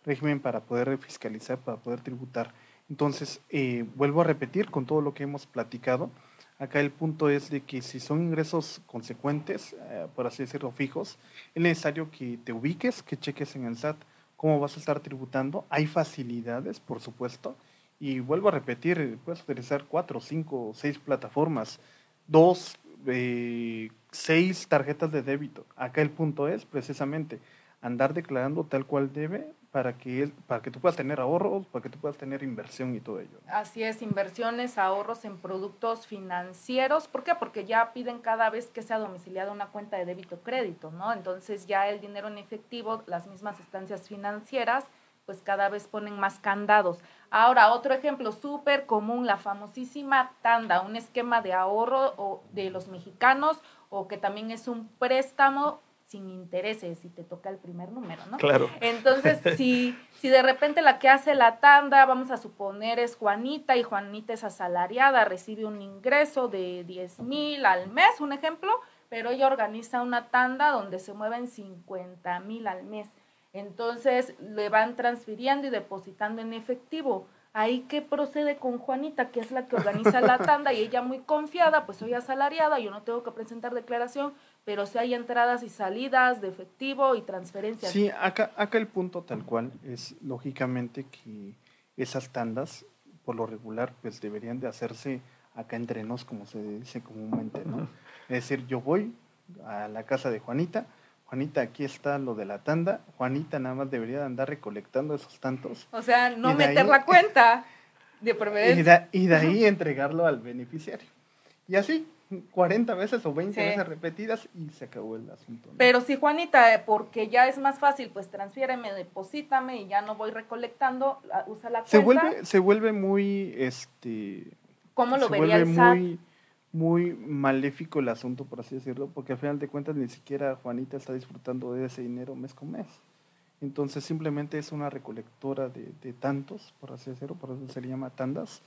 régimen para poder fiscalizar, para poder tributar. Entonces, eh, vuelvo a repetir con todo lo que hemos platicado. Acá el punto es de que si son ingresos consecuentes, eh, por así decirlo, fijos, es necesario que te ubiques, que cheques en el SAT cómo vas a estar tributando. Hay facilidades, por supuesto. Y vuelvo a repetir, puedes utilizar cuatro, cinco, seis plataformas, dos, eh, seis tarjetas de débito. Acá el punto es precisamente andar declarando tal cual debe para que, para que tú puedas tener ahorros, para que tú puedas tener inversión y todo ello. Así es, inversiones, ahorros en productos financieros. ¿Por qué? Porque ya piden cada vez que sea domiciliada una cuenta de débito crédito, ¿no? Entonces ya el dinero en efectivo, las mismas estancias financieras, pues cada vez ponen más candados. Ahora, otro ejemplo súper común, la famosísima tanda, un esquema de ahorro de los mexicanos o que también es un préstamo sin intereses si te toca el primer número, ¿no? Claro. Entonces, si, si de repente la que hace la tanda, vamos a suponer es Juanita y Juanita es asalariada, recibe un ingreso de 10 mil al mes, un ejemplo, pero ella organiza una tanda donde se mueven 50 mil al mes. Entonces, le van transfiriendo y depositando en efectivo. Ahí qué procede con Juanita, que es la que organiza la tanda y ella muy confiada, pues soy asalariada, yo no tengo que presentar declaración, pero si hay entradas y salidas de efectivo y transferencias. Sí, acá, acá el punto tal cual es lógicamente que esas tandas, por lo regular, pues deberían de hacerse acá entre nos, como se dice comúnmente, ¿no? Es decir, yo voy a la casa de Juanita, Juanita, aquí está lo de la tanda, Juanita nada más debería andar recolectando esos tantos. O sea, no meter la cuenta de preferencia. y de ahí entregarlo al beneficiario. Y así, 40 veces o 20 veces repetidas y se acabó el asunto. Pero si Juanita, eh, porque ya es más fácil, pues transfiéreme, deposítame y ya no voy recolectando, usa la cuenta. Se vuelve, se vuelve muy, este... ¿Cómo lo vería el SAT? Muy, muy maléfico el asunto, por así decirlo, porque al final de cuentas ni siquiera Juanita está disfrutando de ese dinero mes con mes. Entonces simplemente es una recolectora de, de tantos, por así decirlo, por eso se le llama tandas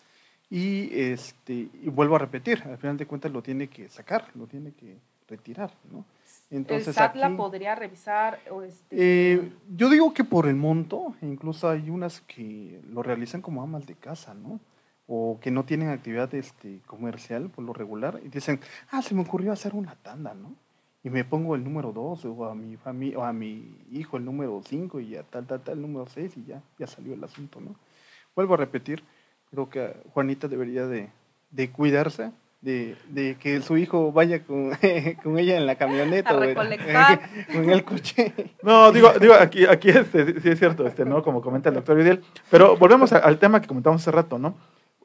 y, este, y vuelvo a repetir, al final de cuentas lo tiene que sacar, lo tiene que retirar, ¿no? Entonces, ¿El SAT la podría revisar? O este... Eh, yo digo que por el monto, incluso hay unas que lo realizan como amas de casa, ¿no? O que no tienen actividad este, comercial por lo regular y dicen, ah, se me ocurrió hacer una tanda, ¿no? y me pongo el número 2 o a mi familia o a mi hijo el número 5 y ya tal, tal, tal, el número 6 y ya, ya salió el asunto, ¿no? Vuelvo a repetir, creo que Juanita debería de, de cuidarse, de, de, que su hijo vaya con, con ella en la camioneta a o recolectar. en el coche. No, digo, digo aquí, aquí este, sí es cierto, este, ¿no? Como comenta el doctor Vidal. Pero volvemos a- al tema que comentamos hace rato, ¿no?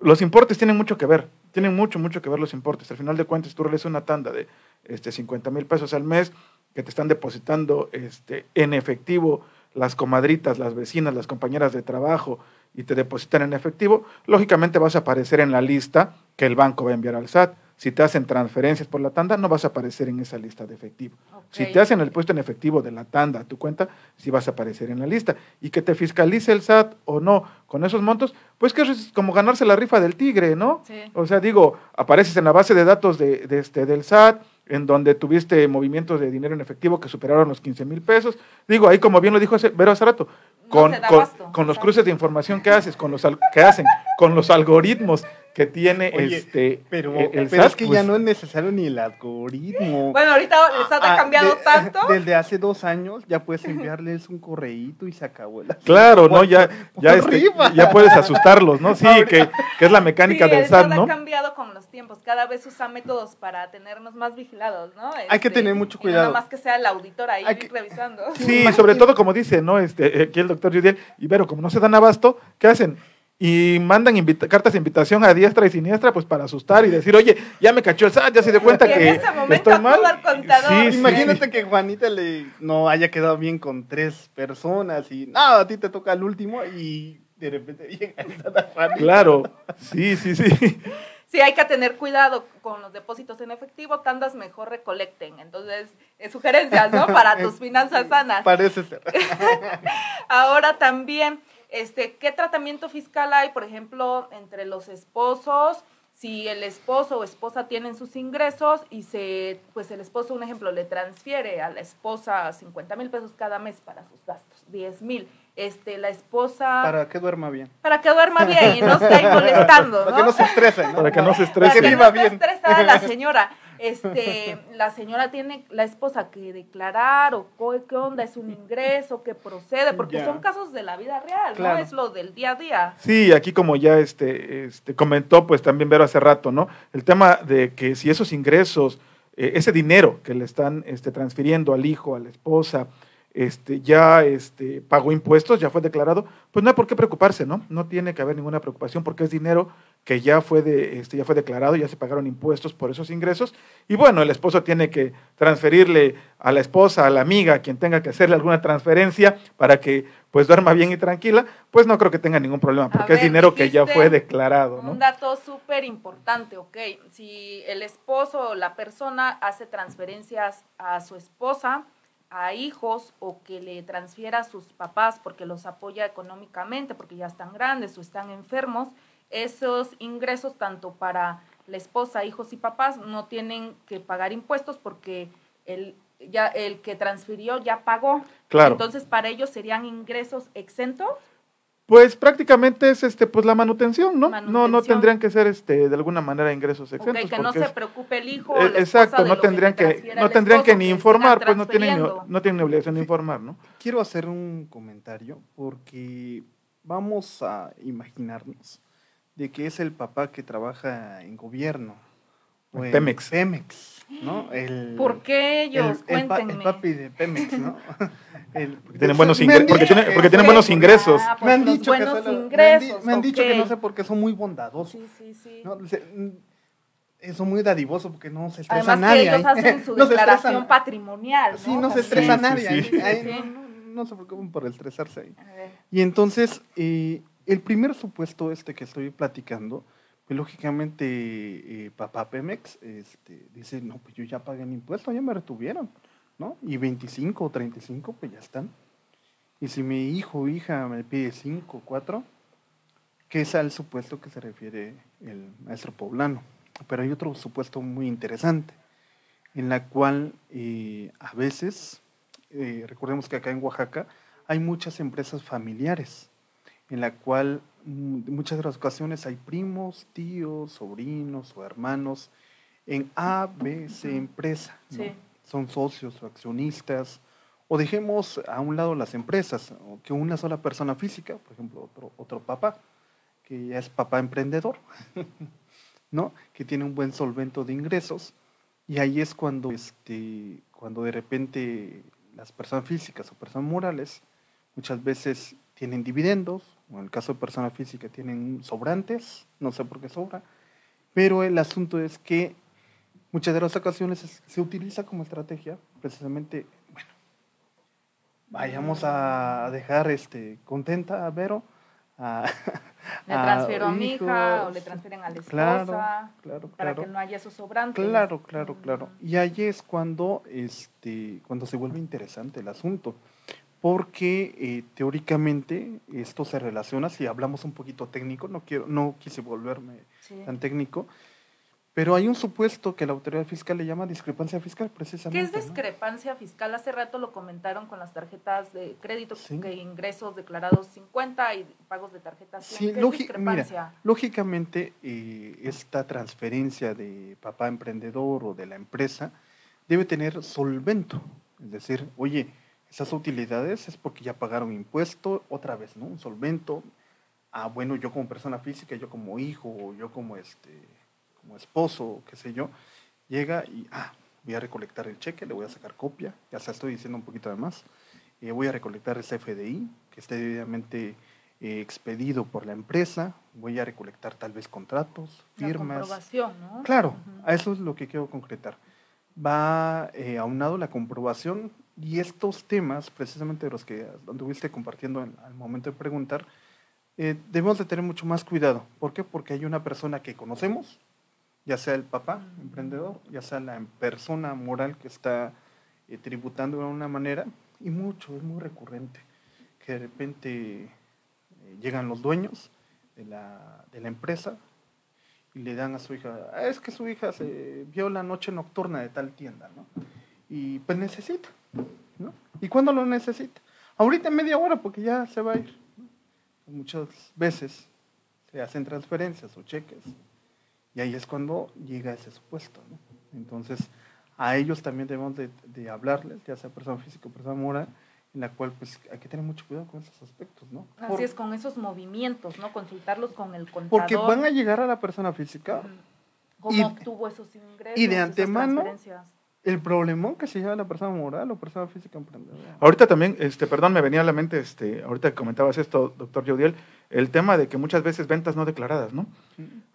Los importes tienen mucho que ver, tienen mucho, mucho que ver los importes. Al final de cuentas, tú realizas una tanda de este, 50 mil pesos al mes que te están depositando este, en efectivo las comadritas, las vecinas, las compañeras de trabajo y te depositan en efectivo, lógicamente vas a aparecer en la lista que el banco va a enviar al SAT. Si te hacen transferencias por la tanda, no vas a aparecer en esa lista de efectivo. Si te hacen el puesto en efectivo de la tanda a tu cuenta, sí vas a aparecer en la lista. Y que te fiscalice el SAT o no con esos montos, pues que eso es como ganarse la rifa del tigre, ¿no? Sí. O sea, digo, apareces en la base de datos de, de este, del SAT, en donde tuviste movimientos de dinero en efectivo que superaron los 15 mil pesos. Digo, ahí como bien lo dijo hace- Vero hace rato, No con, con, con los cruces de información que haces, con los que hacen, con los algoritmos que tiene Oye, este Pero, el- el pero SAT, es que pues, ya no es necesario ni el algoritmo. Bueno, ahorita el SAT ha Ah, cambiado de- tanto. Desde hace dos años ya puedes enviarles un correíto y se acabó el asunto. Claro, ¿no? Ya, ya, este, ya puedes asustarlos, ¿no? Sí, que, que es la mecánica sí, del el SAT, SAT ¿no? ha cambiado con los tiempos. Cada vez usa métodos para tenernos más vigilados, ¿no? Hay que tener mucho cuidado. Y nada más que sea el auditor ahí que- revisando. Sí, sobre todo como dice, ¿no? Este, aquí el doctor Judiel, y Vero, como no se dan abasto, ¿qué hacen? Y mandan invita- cartas de invitación a diestra y siniestra, pues para asustar y decir, oye, ya me cachó el SAT, ya se dio cuenta en que, ese que momento estoy mal. Sí, sí, Imagínate sí. que Juanita le no haya quedado bien con tres personas y nada, a ti te toca el último y de repente llega el SAT a Juanita. Claro, sí, sí, sí. Sí, hay que tener cuidado con los depósitos en efectivo, tandas mejor recolecten. Entonces, eh, sugerencias, ¿no? Para tus finanzas sanas. Parece ser. Ahora también, este, ¿qué tratamiento fiscal hay, por ejemplo, entre los esposos? Si el esposo o esposa tienen sus ingresos y se, pues el esposo, un ejemplo, le transfiere a la esposa 50 mil pesos cada mes para sus gastos, 10 mil. Este, la esposa, para, Para que duerma bien. que duerma bien y no esté ahí molestando, Para ¿no? que no se estrese, ¿no? Para que no se Para estrese. que Que no viva esté bien. estresada la señora. Este, la señora tiene, la esposa que declarar o qué onda, es un ingreso que procede, porque Ya. son casos de la vida real, Claro. no es lo del día a día. Sí, aquí como ya este, este comentó, pues también Vero hace rato, ¿no? El tema de que si esos ingresos, eh, ese dinero que le están este, transfiriendo al hijo, a la esposa, este, ya este, pagó impuestos, ya fue declarado, pues no hay por qué preocuparse, ¿no? No tiene que haber ninguna preocupación porque es dinero que ya fue, de, este, ya fue declarado, ya se pagaron impuestos por esos ingresos. Y bueno, el esposo tiene que transferirle a la esposa, a la amiga, a quien tenga que hacerle alguna transferencia para que pues duerma bien y tranquila, pues no creo que tenga ningún problema, porque es dinero que ya fue declarado, ¿no? Un dato súper importante, ok. Si el esposo o la persona hace transferencias a su esposa, a hijos o que le transfiera a sus papás porque los apoya económicamente, porque ya están grandes o están enfermos, esos ingresos tanto para la esposa, hijos y papás no tienen que pagar impuestos porque el, ya, el que transfirió ya pagó. Claro. Entonces, para ellos serían ingresos exentos. Pues prácticamente es este pues la manutención, ¿no? No no tendrían que ser este de alguna manera ingresos exentos. que no se preocupe el hijo. eh, esposa exacto, de no que tendrían que no tendrían que ni informar, pues no tienen no tienen obligación de informar, ¿no? Quiero hacer un comentario porque vamos a imaginarnos de que es el papá que trabaja en gobierno. o En Pemex. Pemex, ¿no? El, ¿Por qué ellos? el, el pa- el Cuéntenme. papi de Pemex, ¿no? El- Porque tienen buenos ingresos, porque tienen, que- porque tienen Sí, buenos ingresos. Ah, Me han pues dicho que buenos son los- me han di- ingresos. me han dicho que no sé por qué son muy bondadosos. Sí, sí, sí. ¿no? Mm, son muy dadivosos porque no se estresa Además nadie. que ellos ahí. hacen su No se declaración patrimonial. Sí, no se estresa Sí, nadie. sí, ahí- sí. ahí Sí. no, no- no se preocupen por estresarse ahí. Y entonces, eh, el primer supuesto este que estoy platicando, pues lógicamente eh, papá Pemex este, dice, no, pues yo ya pagué mi impuesto, ya me retuvieron, ¿no? Y 25 o 35, pues ya están. Y si mi hijo o hija me pide 5 o 4, que es al supuesto que se refiere el maestro poblano. Pero hay otro supuesto muy interesante, en la cual eh, a veces, eh, recordemos que acá en Oaxaca hay muchas empresas familiares, en la cual mm, muchas de las ocasiones hay primos, tíos, sobrinos o hermanos en A, B, C empresa. ¿no? Sí. son socios o accionistas, o dejemos a un lado las empresas, o que una sola persona física, por ejemplo, otro, otro papá, que ya es papá emprendedor, ¿no? que tiene un buen solvento de ingresos, y ahí es cuando, este, cuando de repente las personas físicas o personas morales muchas veces tienen dividendos, o en el caso de persona física tienen sobrantes, no sé por qué sobra, pero el asunto es que muchas de las ocasiones se utiliza como estrategia precisamente, bueno, vayamos a dejar este, contenta a Vero. A, le transfiero a, mi hija o le transfieren a la esposa claro, claro, para que no haya esos sobrantes. Claro, claro, claro. Y ahí es cuando, este, cuando se vuelve interesante el asunto porque eh, teóricamente esto se relaciona, si hablamos un poquito técnico, no, quiero, no quise volverme tan técnico, pero hay un supuesto que la autoridad fiscal le llama discrepancia fiscal, precisamente. ¿Qué es discrepancia fiscal? Hace rato lo comentaron con las tarjetas de crédito, que ingresos declarados 50 y pagos de tarjetas 100. Sí, Mira, lógicamente, eh, esta transferencia de papá emprendedor o de la empresa debe tener solvento. Es decir, oye, esas utilidades es porque ya pagaron impuesto, otra vez, ¿no? Un solvento. Ah, bueno, yo como persona física, yo como hijo, o yo como este, como esposo, qué sé yo, llega y, ah, voy a recolectar el cheque, le voy a sacar copia, ya se estoy diciendo un poquito de más, eh, voy a recolectar ese FDI, que esté debidamente eh, expedido por la empresa, voy a recolectar tal vez contratos, firmas. La comprobación, ¿no? Claro, a eso es lo que quiero concretar. Va eh, aunado la comprobación y estos temas, precisamente de los que anduviste compartiendo al momento de preguntar, eh, debemos de tener mucho más cuidado. ¿Por qué? Porque hay una persona que conocemos, ya sea el papá emprendedor, ya sea la persona moral que está eh, tributando de una manera, y mucho, es muy recurrente, que de repente eh, llegan los dueños de la, de la empresa y le dan a su hija, ah, es que su hija se vio la noche nocturna de tal tienda, ¿no? Y pues necesita, ¿no? ¿Y cuándo lo necesita? Ahorita en media hora porque ya se va a ir. Muchas veces se hacen transferencias o cheques y ahí es cuando llega ese supuesto, ¿no? Entonces, a ellos también debemos de, de hablarles, ya sea persona física o persona moral, en la cual pues hay que tener mucho cuidado con esos aspectos, ¿no? Así es, con esos movimientos, ¿no? Consultarlos con el contador. Porque van a llegar a la persona física. ¿Cómo obtuvo esos ingresos? Y de antemano el problemón que se lleva la persona moral o persona física emprendedora. Ahorita también, este, perdón, me venía a la mente, este, ahorita que comentabas esto, doctor Jodiel, el tema de que muchas veces ventas no declaradas, ¿no?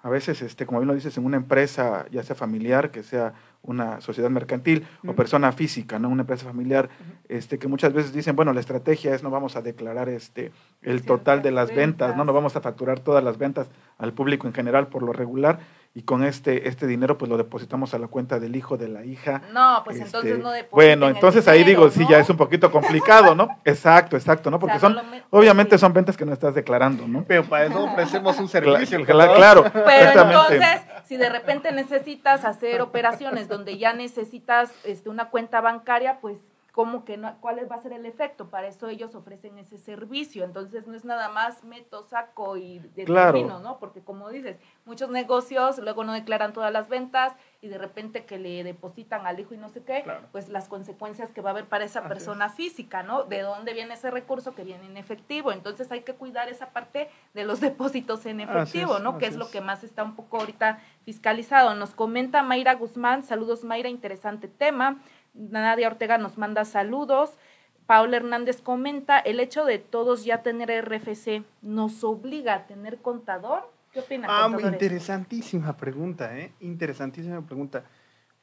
A veces, este, como bien lo dices, en una empresa, ya sea familiar, que sea una sociedad mercantil o persona física, ¿no? Una empresa familiar, este, que muchas veces dicen, bueno, la estrategia es no vamos a declarar este, el total de las ventas, ¿no? No vamos a facturar todas las ventas al público en general por lo regular y con este, este dinero pues lo depositamos a la cuenta del hijo, de la hija. No, pues entonces este, no depositamos. Bueno, entonces ahí digo, sí, ya es un poquito complicado, ¿no? exacto, exacto, ¿no? Porque son, obviamente son ventas que no estás declarando, ¿no? Pero para eso ofrecemos un servicio. Claro, Pero entonces, si de repente necesitas hacer operaciones donde ya necesitas este, una cuenta bancaria, pues cómo que no, cuál va a ser el efecto. Para eso ellos ofrecen ese servicio. Entonces no es nada más meto, saco y determino, ¿no? Porque como dices, muchos negocios luego no declaran todas las ventas y de repente que le depositan al hijo y no sé qué, pues las consecuencias que va a haber para esa persona física, ¿no? De dónde viene ese recurso que viene en efectivo. Entonces hay que cuidar esa parte de los depósitos en efectivo, ¿no? Que es, lo que más está un poco ahorita fiscalizado. Nos comenta Mayra Guzmán, saludos Mayra, interesante tema. Nadia Ortega nos manda saludos. Paula Hernández comenta, el hecho de todos ya tener RFC nos obliga a tener contador. ¿Qué opinas? Ah, interesantísima pregunta, ¿eh? Interesantísima pregunta.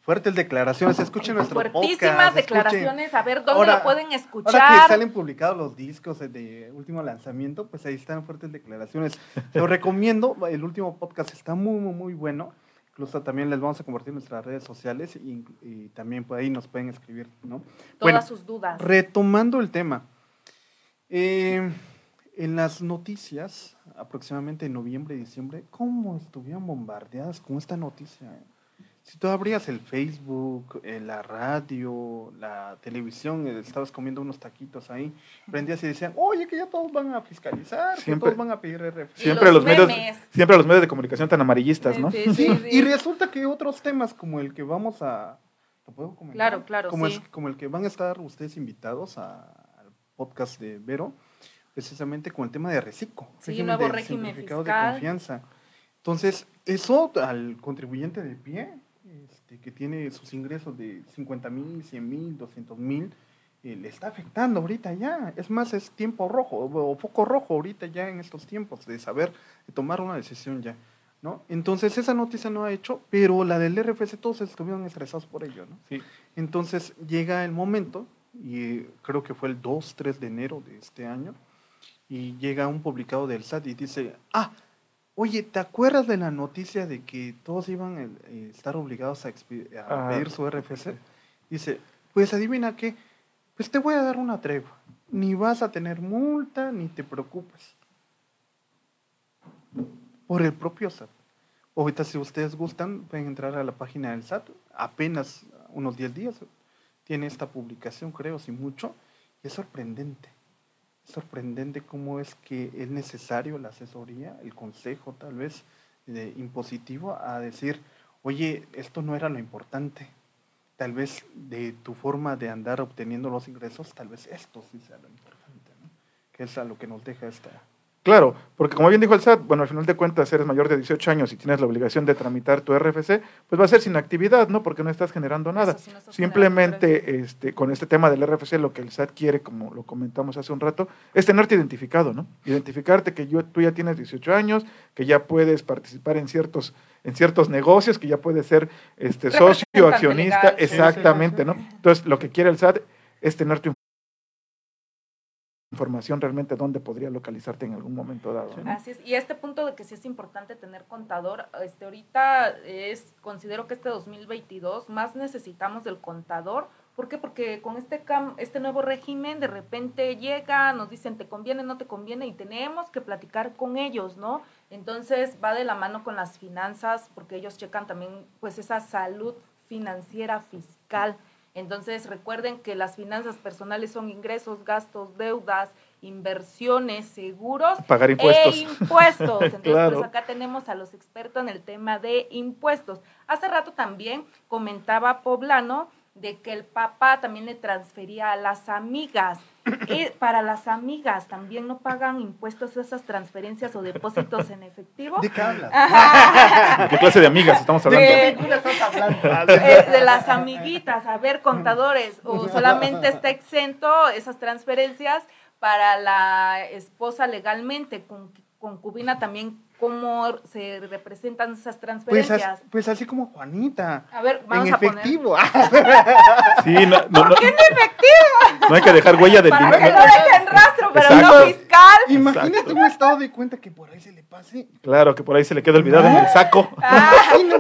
Fuertes declaraciones, escuchen nuestro Fuertísimas declaraciones, a ver dónde lo pueden escuchar. Ahora que salen publicados los discos de último lanzamiento, pues ahí están fuertes declaraciones. Lo recomiendo, el último podcast está muy, muy, muy bueno. Incluso también les vamos a compartir nuestras redes sociales y, también por ahí nos pueden escribir, ¿no? Todas sus dudas. Retomando el tema. Eh, en las noticias, aproximadamente en noviembre y diciembre, ¿cómo estuvieron bombardeadas con esta noticia? Si tú abrías el Facebook, eh, la radio, la televisión, eh, estabas comiendo unos taquitos ahí, prendías y decían, oye, que ya todos van a fiscalizar, que todos van a pedir RF. Siempre los, medios, siempre los medios de comunicación tan amarillistas, ¿no? Sí, sí, y resulta que otros temas como el que vamos a ¿Lo puedo comentar? Claro, claro, como sí. Es, como el que van a estar ustedes invitados a- al podcast de Vero, precisamente con el tema de reciclo. Sí, nuevo de régimen fiscal. de confianza. Entonces, eso al contribuyente de pie, este, que tiene sus ingresos de 50 mil, 100 mil, 200 mil, eh, le está afectando ahorita ya. Es más, es tiempo rojo o foco rojo ahorita ya en estos tiempos de saber, de tomar una decisión ya. ¿no? Entonces, esa noticia no ha hecho, pero la del RFC todos estuvieron estresados por ello. ¿no? Sí. Entonces llega el momento, y eh, creo que fue el 2, 3 de enero de este año, y llega un publicado del SAT y dice, ah, oye, ¿te acuerdas de la noticia de que todos iban a eh, estar obligados a, pedir su RFC? Dice, pues adivina qué, pues te voy a dar una tregua, ni vas a tener multa, ni te preocupes. Por el propio SAT. Ahorita si ustedes gustan, pueden entrar a la página del SAT, apenas unos 10 días tiene esta publicación, creo, sin mucho, y es sorprendente. Sorprendente cómo es que es necesario la asesoría, el consejo tal vez impositivo a decir, oye, esto no era lo importante. Tal vez de tu forma de andar obteniendo los ingresos, tal vez esto sí sea lo importante, ¿no? que es a lo que nos deja esta, Claro, porque como bien dijo el SAT, bueno, al final de cuentas eres mayor de 18 años y tienes la obligación de tramitar tu RFC, pues va a ser sin actividad, ¿no? Porque no estás generando nada. Eso sí, no estás Simplemente este, con este tema del RFC lo que el SAT quiere, como lo comentamos hace un rato, es tenerte identificado, ¿no? Identificarte que yo, tú ya tienes 18 años, que ya puedes participar en ciertos, en ciertos negocios, que ya puedes ser este, socio, accionista, legal, exactamente, ¿no? Entonces lo que quiere el SAT es tener tu información realmente dónde podría localizarte en algún momento dado. ¿no? Así es, y este punto de que sí es importante tener contador, este ahorita es, considero que este 2022 más necesitamos del contador. ¿Por qué? Porque con este, cam- este nuevo régimen de repente llega, nos dicen te conviene, no te conviene y tenemos que platicar con ellos, ¿no? Entonces va de la mano con las finanzas porque ellos checan también pues esa salud financiera fiscal. Entonces recuerden que las finanzas personales son ingresos, gastos, deudas, inversiones, seguros Pagar impuestos. e impuestos. Entonces, Claro. pues acá tenemos a los expertos en el tema de impuestos. Hace rato también comentaba Poblano de que el papá también le transfería a las amigas. Y para las amigas también no pagan impuestos esas transferencias o depósitos en efectivo. ¿De qué hablas? ¿De qué clase de amigas estamos hablando? De- eh, de las amiguitas, a ver, contadores, o solamente está exento esas transferencias para la esposa legalmente, con concubina también, cómo se representan esas Pues, transferencias. as- pues así como Juanita. a ver, vamos en a poner. efectivo. Sí, no, no, no, no hay que dejar huella del Para que dinero. no dejen rastro, pero Exacto. no fiscal. Imagínate Exacto. un estado de cuenta que por ahí se le pase. Claro, que por ahí se le queda olvidado en el saco. Ah,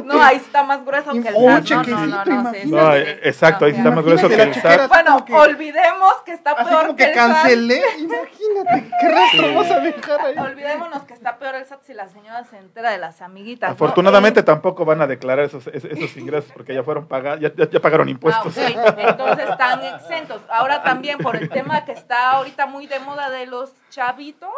no, ahí está más grueso que el Un SAT. No, no, no, no, sí, exacto, ahí está más grueso que el. SAT. Bueno, que- olvidemos que está Así peor como que que el SAT. cancelé. Imagínate, ¿qué rastro vas a dejar ahí? Olvidémonos que está peor el SAT si la señora se entera de las amiguitas. Afortunadamente Eh, tampoco van a declarar esos, esos, esos ingresos porque ya fueron pagados, ya, ya- ya pagaron impuestos. Ah. Entonces están exentos. Ahora también por el tema que está ahorita muy de moda de los chavitos,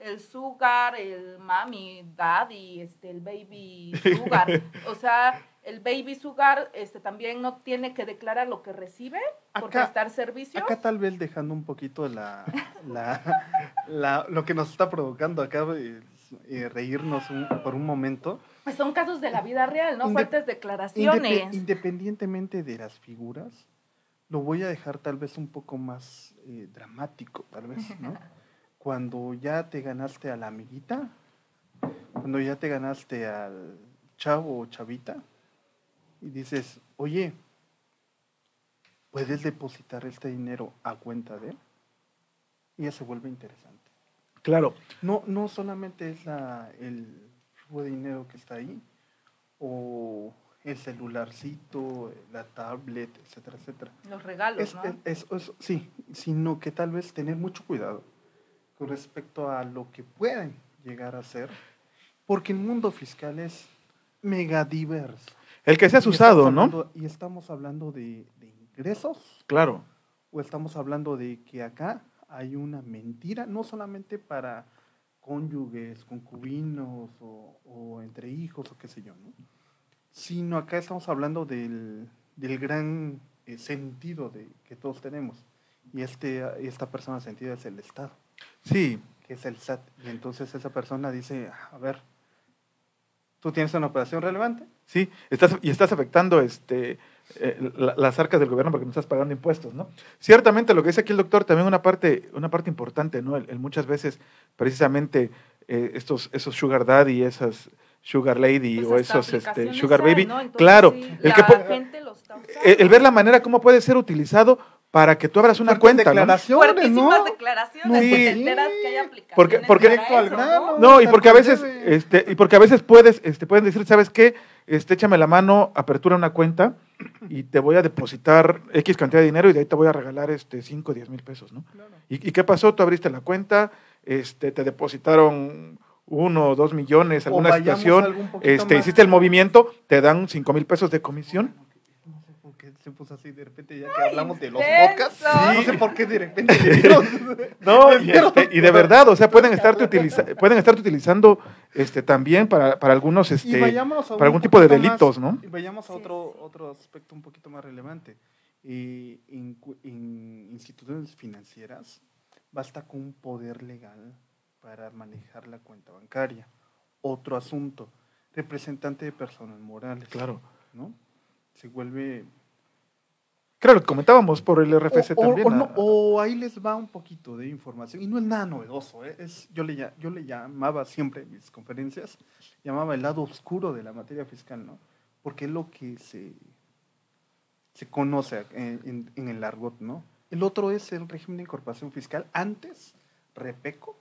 el sugar, el mami, daddy, este, el baby sugar. O sea, el baby sugar este, también no tiene que declarar lo que recibe por Acá- prestar servicios. Acá tal vez dejando un poquito la, la, la- lo que nos está provocando acá eh, reírnos un- por un momento. Pues son casos de la vida real, ¿no? Fuertes declaraciones. independientemente de las figuras, lo voy a dejar tal vez un poco más eh, dramático, tal vez, ¿no? Cuando ya te ganaste a la amiguita, cuando ya te ganaste al chavo o chavita, y dices, oye, ¿puedes depositar este dinero a cuenta de él? Y ya se vuelve interesante. Claro, No, no solamente es la, el flujo de dinero que está ahí, o el celularcito, la tablet, etcétera, etcétera. Los regalos, Es, ¿no? es- es- es- sí, sino que tal vez tener mucho cuidado con respecto a lo que pueden llegar a ser, porque el mundo fiscal es mega diverso. el que seas usado, ¿no? y estamos hablando de, de ingresos, Claro. o estamos hablando de que acá hay una mentira, no solamente para cónyuges, concubinos o, o entre hijos o qué sé yo, ¿no? sino acá estamos hablando del, del gran eh, sentido de, que todos tenemos. Y este, esta persona sentido es el Estado. Sí. Que es el SAT. Y entonces esa persona dice, a ver, ¿tú tienes una operación relevante? Sí, estás, y estás afectando este, eh, las arcas del gobierno porque no estás pagando impuestos, ¿no? Ciertamente lo que dice aquí el doctor, también una parte, una parte importante, ¿no? El, muchas veces, precisamente, eh, estos, esos sugar daddy, esas sugar lady pues o esos este, sugar baby, claro, el, que el, ver la manera cómo puede ser utilizado para que tú abras una cuenta, declaraciones, ¿no? declaraciones, sí. que enteras que hay aplicaciones porque, porque directo al grano, ¿no? y porque a veces, este, y porque a veces puedes, este, pueden decir, ¿sabes qué? Este, échame la mano, apertura una cuenta y te voy a depositar X cantidad de dinero y de ahí te voy a regalar este 5 o 10 mil pesos, ¿no? ¿Y, ¿Y, qué pasó? Tú abriste la cuenta, este, te depositaron uno o dos millones, alguna situación, este, hiciste el movimiento, te dan cinco mil pesos de comisión. No sé por qué se puso así de repente, ya que hablamos de los podcasts. No sé por qué de repente. no, este, y, de verdad, o sea, pueden estarte, utiliza pueden estarte utilizando este, también para, para algunos, este, para algún tipo de delitos, ¿no? Y vayamos a otro, otro aspecto un poquito más relevante. Y en, en instituciones financieras basta con un poder legal para manejar la cuenta bancaria. Otro asunto, representante de personas morales. Claro. ¿no? Se vuelve... Claro, comentábamos por el RFC también. O, ahí les va un poquito de información, y no es nada novedoso, ¿eh? es, yo, le, yo le llamaba siempre en mis conferencias, llamaba el lado oscuro de la materia fiscal, ¿no? Porque es lo que se, se conoce en, en el argot, ¿no? El otro es el régimen de incorporación fiscal, antes, REPECO,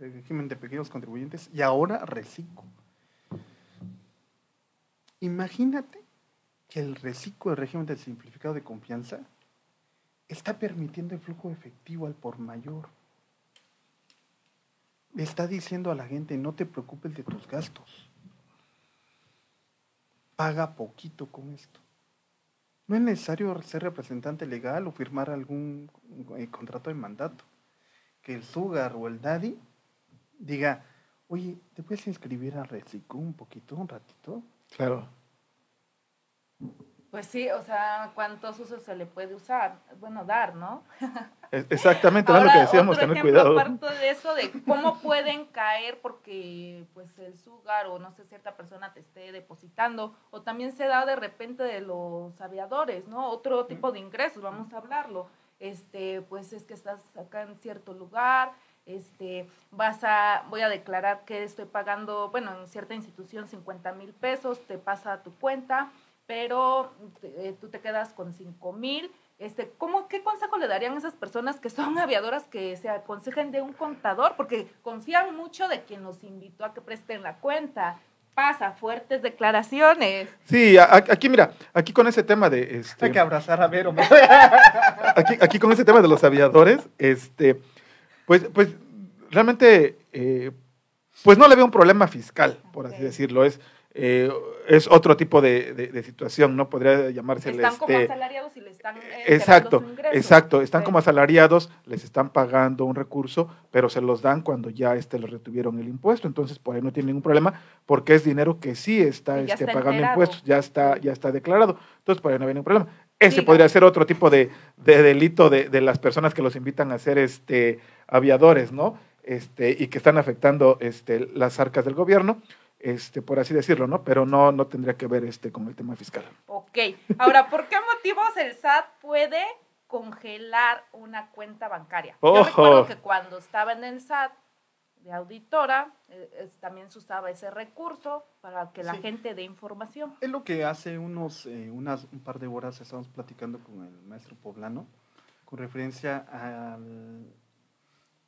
el régimen de pequeños contribuyentes, y ahora reciclo. Imagínate que el reciclo del régimen del simplificado de confianza está permitiendo el flujo efectivo al por mayor. Está diciendo a la gente, no te preocupes de tus gastos. Paga poquito con esto. No es necesario ser representante legal o firmar algún eh, contrato de mandato. Que el sugar o el daddy diga, oye, ¿te puedes inscribir a Reciclo un poquito, un ratito? Claro. Pues sí, o sea, ¿cuántos usos se le puede usar? Bueno, dar, ¿no? Exactamente, es lo que decíamos, tener cuidado. Aparte de eso, de cómo pueden caer porque pues el sugar o no sé, cierta persona te esté depositando, o también se da de repente de los aviadores, ¿no? Otro tipo de ingresos, vamos a hablarlo. Este, pues es que estás acá en cierto lugar, este, vas a, voy a declarar que estoy pagando, bueno, en cierta institución 50 mil pesos, te pasa a tu cuenta, pero eh, tú te quedas con 5 mil. Este, ¿cómo, ¿Qué consejo le darían a esas personas que son aviadoras que se aconsejen de un contador? Porque confían mucho de quien los invitó a que presten la cuenta. Pasa, fuertes declaraciones. Sí, aquí mira, aquí con ese tema de... Este, Hay que abrazar a Vero. aquí, aquí con ese tema de los aviadores, este, pues, pues realmente, eh, pues no le veo un problema fiscal, por así decirlo. Es, eh, es otro tipo de, situación, ¿no? Podría llamarse. Están como este, asalariados y le están. Eh, exacto, exacto. Están como asalariados, les están pagando un recurso, pero se los dan cuando ya este, le retuvieron el impuesto. Entonces, por ahí no tiene ningún problema, porque es dinero que sí está, este, pagando impuestos, ya está, ya está declarado. Entonces, por ahí no hay ningún problema. Ese podría ser otro tipo de, delito de, las personas que los invitan a ser este, aviadores, ¿no? Este, y que están afectando este, las arcas del gobierno, este, por así decirlo, ¿no? Pero no, no tendría que ver este, con el tema fiscal. Ok. Ahora, ¿por qué motivos el SAT puede congelar una cuenta bancaria? Yo recuerdo que cuando estaba en el SAT, de auditora, eh, también se usaba ese recurso para que la gente dé información. Es lo que hace unos, eh, unas, un par de horas estábamos platicando con el maestro poblano con referencia al,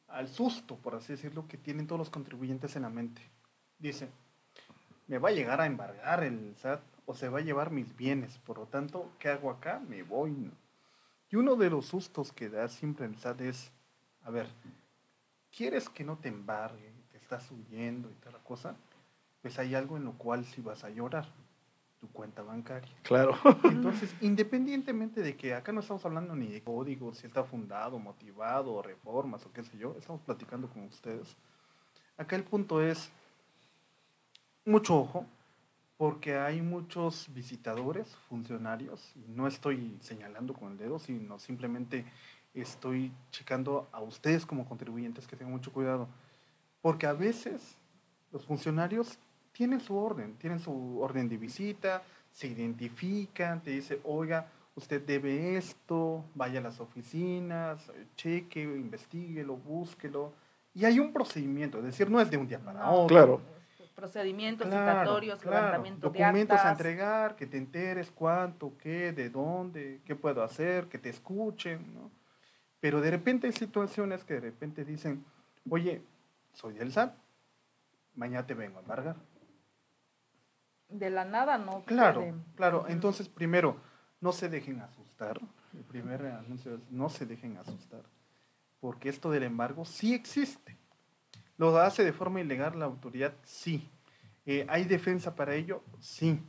al susto, por así decirlo, que tienen todos los contribuyentes en la mente. Dice, me va a llegar a embargar el SAT o se va a llevar mis bienes, por lo tanto, ¿qué hago acá? Me voy. Y uno de los sustos que da siempre el SAT es, a ver, quieres que no te embargue, te estás huyendo y tal cosa, pues hay algo en lo cual sí vas a llorar, tu cuenta bancaria. Claro. Entonces, independientemente de que acá no estamos hablando ni de código, si está fundado, motivado, reformas o qué sé yo, estamos platicando con ustedes. Acá el punto es, mucho ojo, Porque hay muchos visitadores, funcionarios, y no estoy señalando con el dedo, sino simplemente estoy checando a ustedes como contribuyentes que tengan mucho cuidado. Porque a veces los funcionarios tienen su orden, tienen su orden de visita, se identifican, te dice, oiga, usted debe esto, vaya a las oficinas, cheque, investiguelo, búsquelo. Y hay un procedimiento, es decir, no es de un día para No, otro. Claro. Procedimientos, Claro, citatorios, claro. levantamiento Documentos de a actas. entregar, que te enteres cuánto, qué, de dónde, qué puedo hacer, que te escuchen, ¿no? Pero de repente hay situaciones que de repente dicen, oye, soy del SAT, mañana te vengo a embargar. De la nada no Claro, puede. claro. Entonces, primero, no se dejen asustar. El primer anuncio es, no se dejen asustar. Porque esto del embargo sí existe. ¿Lo hace de forma ilegal la autoridad? Sí. Eh, ¿Hay defensa para ello? Sí.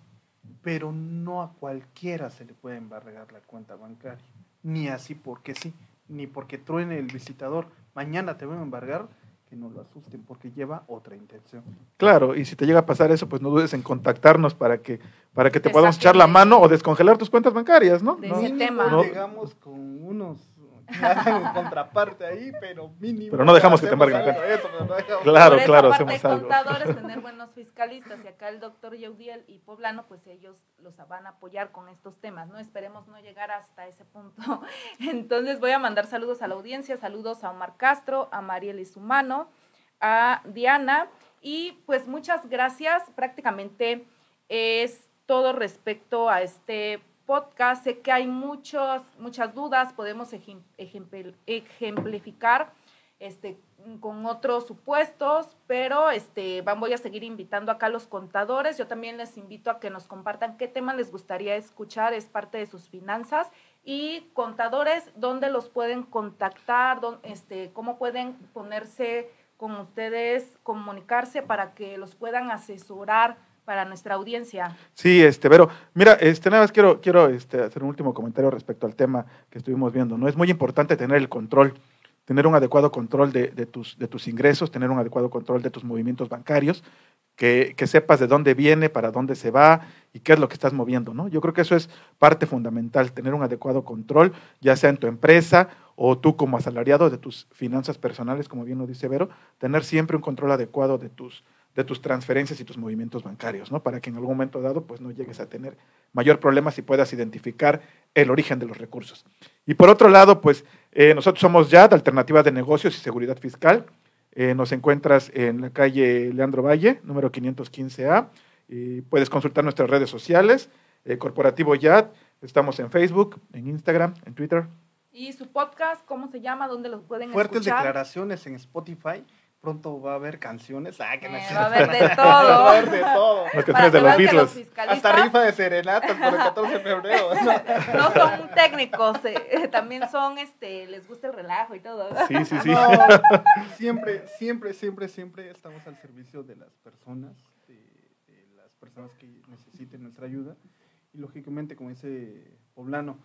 Pero no a cualquiera se le puede embargar la cuenta bancaria. Ni así porque sí. Ni porque truene el visitador. Mañana te van a embargar. Que no lo asusten porque lleva otra intención. Claro, y si te llega a pasar eso, pues no dudes en contactarnos para que, para que te podamos echar la mano o descongelar tus cuentas bancarias, ¿no? De ¿No? ese tema. No. llegamos con unos hagan contraparte ahí, pero mínimo. Pero no dejamos que te embarguen de eso, no Claro, Por claro, parte, hacemos algo. contadores, tener buenos fiscalistas y acá el doctor Yeudiel y Poblano, pues ellos los van a apoyar con estos temas, ¿no? Esperemos no llegar hasta ese punto. Entonces voy a mandar saludos a la audiencia, saludos a Omar Castro, a Marielis Humano, a Diana y pues muchas gracias. Prácticamente es todo respecto a este podcast. Sé que hay muchos, muchas dudas, podemos ejem- ejempl- ejemplificar este, con otros supuestos, pero este, van, voy a seguir invitando acá a los contadores. Yo también les invito a que nos compartan qué tema les gustaría escuchar, es parte de sus finanzas. Y contadores, ¿dónde los pueden contactar? ¿Dó- este, ¿Cómo pueden ponerse con ustedes, comunicarse para que los puedan asesorar para nuestra audiencia? Sí, este, pero mira, este, nada más quiero, quiero este, hacer un último comentario respecto al tema que estuvimos viendo. ¿no? Es muy importante tener el control, tener un adecuado control de, de tus, de tus ingresos, tener un adecuado control de tus movimientos bancarios, que, que sepas de dónde viene, para dónde se va y qué es lo que estás moviendo. ¿no? Yo creo que eso es parte fundamental, tener un adecuado control, ya sea en tu empresa o tú como asalariado de tus finanzas personales, como bien lo dice Vero, tener siempre un control adecuado de tus, de tus transferencias y tus movimientos bancarios, ¿no? Para que en algún momento dado pues no llegues a tener mayor problema si puedas identificar el origen de los recursos. Y por otro lado, pues eh, nosotros somos YAD, Alternativa de Negocios y Seguridad Fiscal. Eh, nos encuentras en la calle Leandro Valle, número 515A. Y puedes consultar nuestras redes sociales, eh, Corporativo YAD. Estamos en Facebook, en Instagram, en Twitter. ¿Y su podcast cómo se llama? ¿Dónde los pueden Fuertes escuchar? declaraciones en Spotify. Pronto va a haber canciones. Ah, que no Eh, es va a haber de todo. Va a haber de todo. Las canciones de los Beatles. Hasta rifa de serenatas por el 14 de febrero. no son técnicos, eh, también son, este, les gusta el relajo y todo. Sí, sí, sí. No, siempre, siempre, siempre, siempre estamos al servicio de las personas, de, de las personas que necesiten nuestra ayuda. Y lógicamente, como dice Poblano,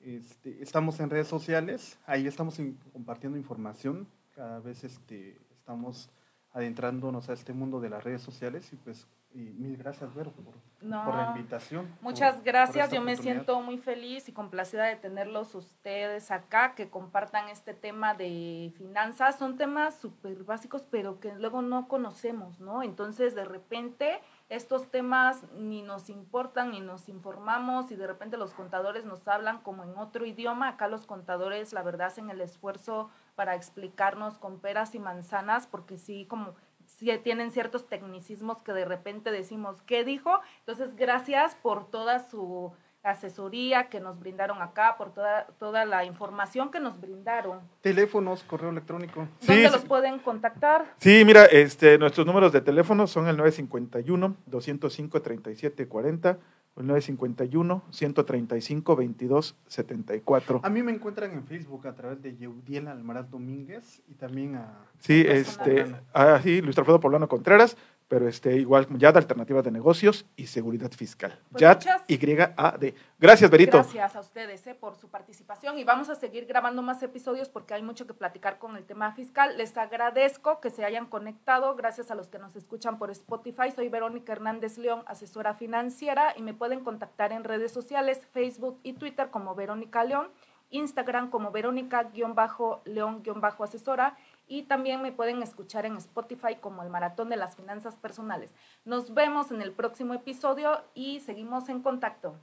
este, estamos en redes sociales, ahí estamos in- compartiendo información, cada vez este, estamos adentrándonos a este mundo de las redes sociales y pues y mil gracias Vero por, No. por la invitación. Muchas por- gracias, yo me siento muy feliz y complacida de tenerlos ustedes acá, que compartan este tema de finanzas. Son temas súper básicos, pero que luego no conocemos, ¿no? Entonces, de repente, estos temas ni nos importan, ni nos informamos, y de repente los contadores nos hablan como en otro idioma. Acá los contadores, la verdad, hacen el esfuerzo para explicarnos con peras y manzanas, porque sí, como sí tienen ciertos tecnicismos que de repente decimos, ¿qué dijo? Entonces, gracias por toda su asesoría que nos brindaron acá, por toda, toda la información que nos brindaron. Teléfonos, correo electrónico. Sí, ¿Dónde sí. los pueden contactar? Sí, mira, este, nuestros números de teléfono son el 951-205-3740 o el 951-135-2274. A mí me encuentran en Facebook a través de Yeudiel Almaraz Domínguez y también a... Sí, este, ah, sí, Luis Alfredo Poblano Contreras, pero este, igual como YAD, Alternativas de Negocios y Seguridad Fiscal. Pues YAD, Y-A-D. Gracias, Berito. Gracias a ustedes eh, por su participación y vamos a seguir grabando más episodios porque hay mucho que platicar con el tema fiscal. Les agradezco que se hayan conectado. Gracias a los que nos escuchan por Spotify. Soy Verónica Hernández León, asesora financiera y me pueden contactar en redes sociales, Facebook y Twitter como Verónica León, Instagram como Verónica-León-asesora y también me pueden escuchar en Spotify como el Maratón de las Finanzas Personales. Nos vemos en el próximo episodio y seguimos en contacto.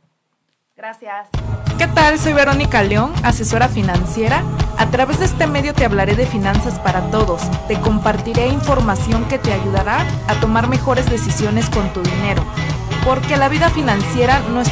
Gracias. ¿Qué tal? Soy Verónica León, asesora financiera. A través de este medio te hablaré de finanzas para todos. Te compartiré información que te ayudará a tomar mejores decisiones con tu dinero. Porque la vida financiera no es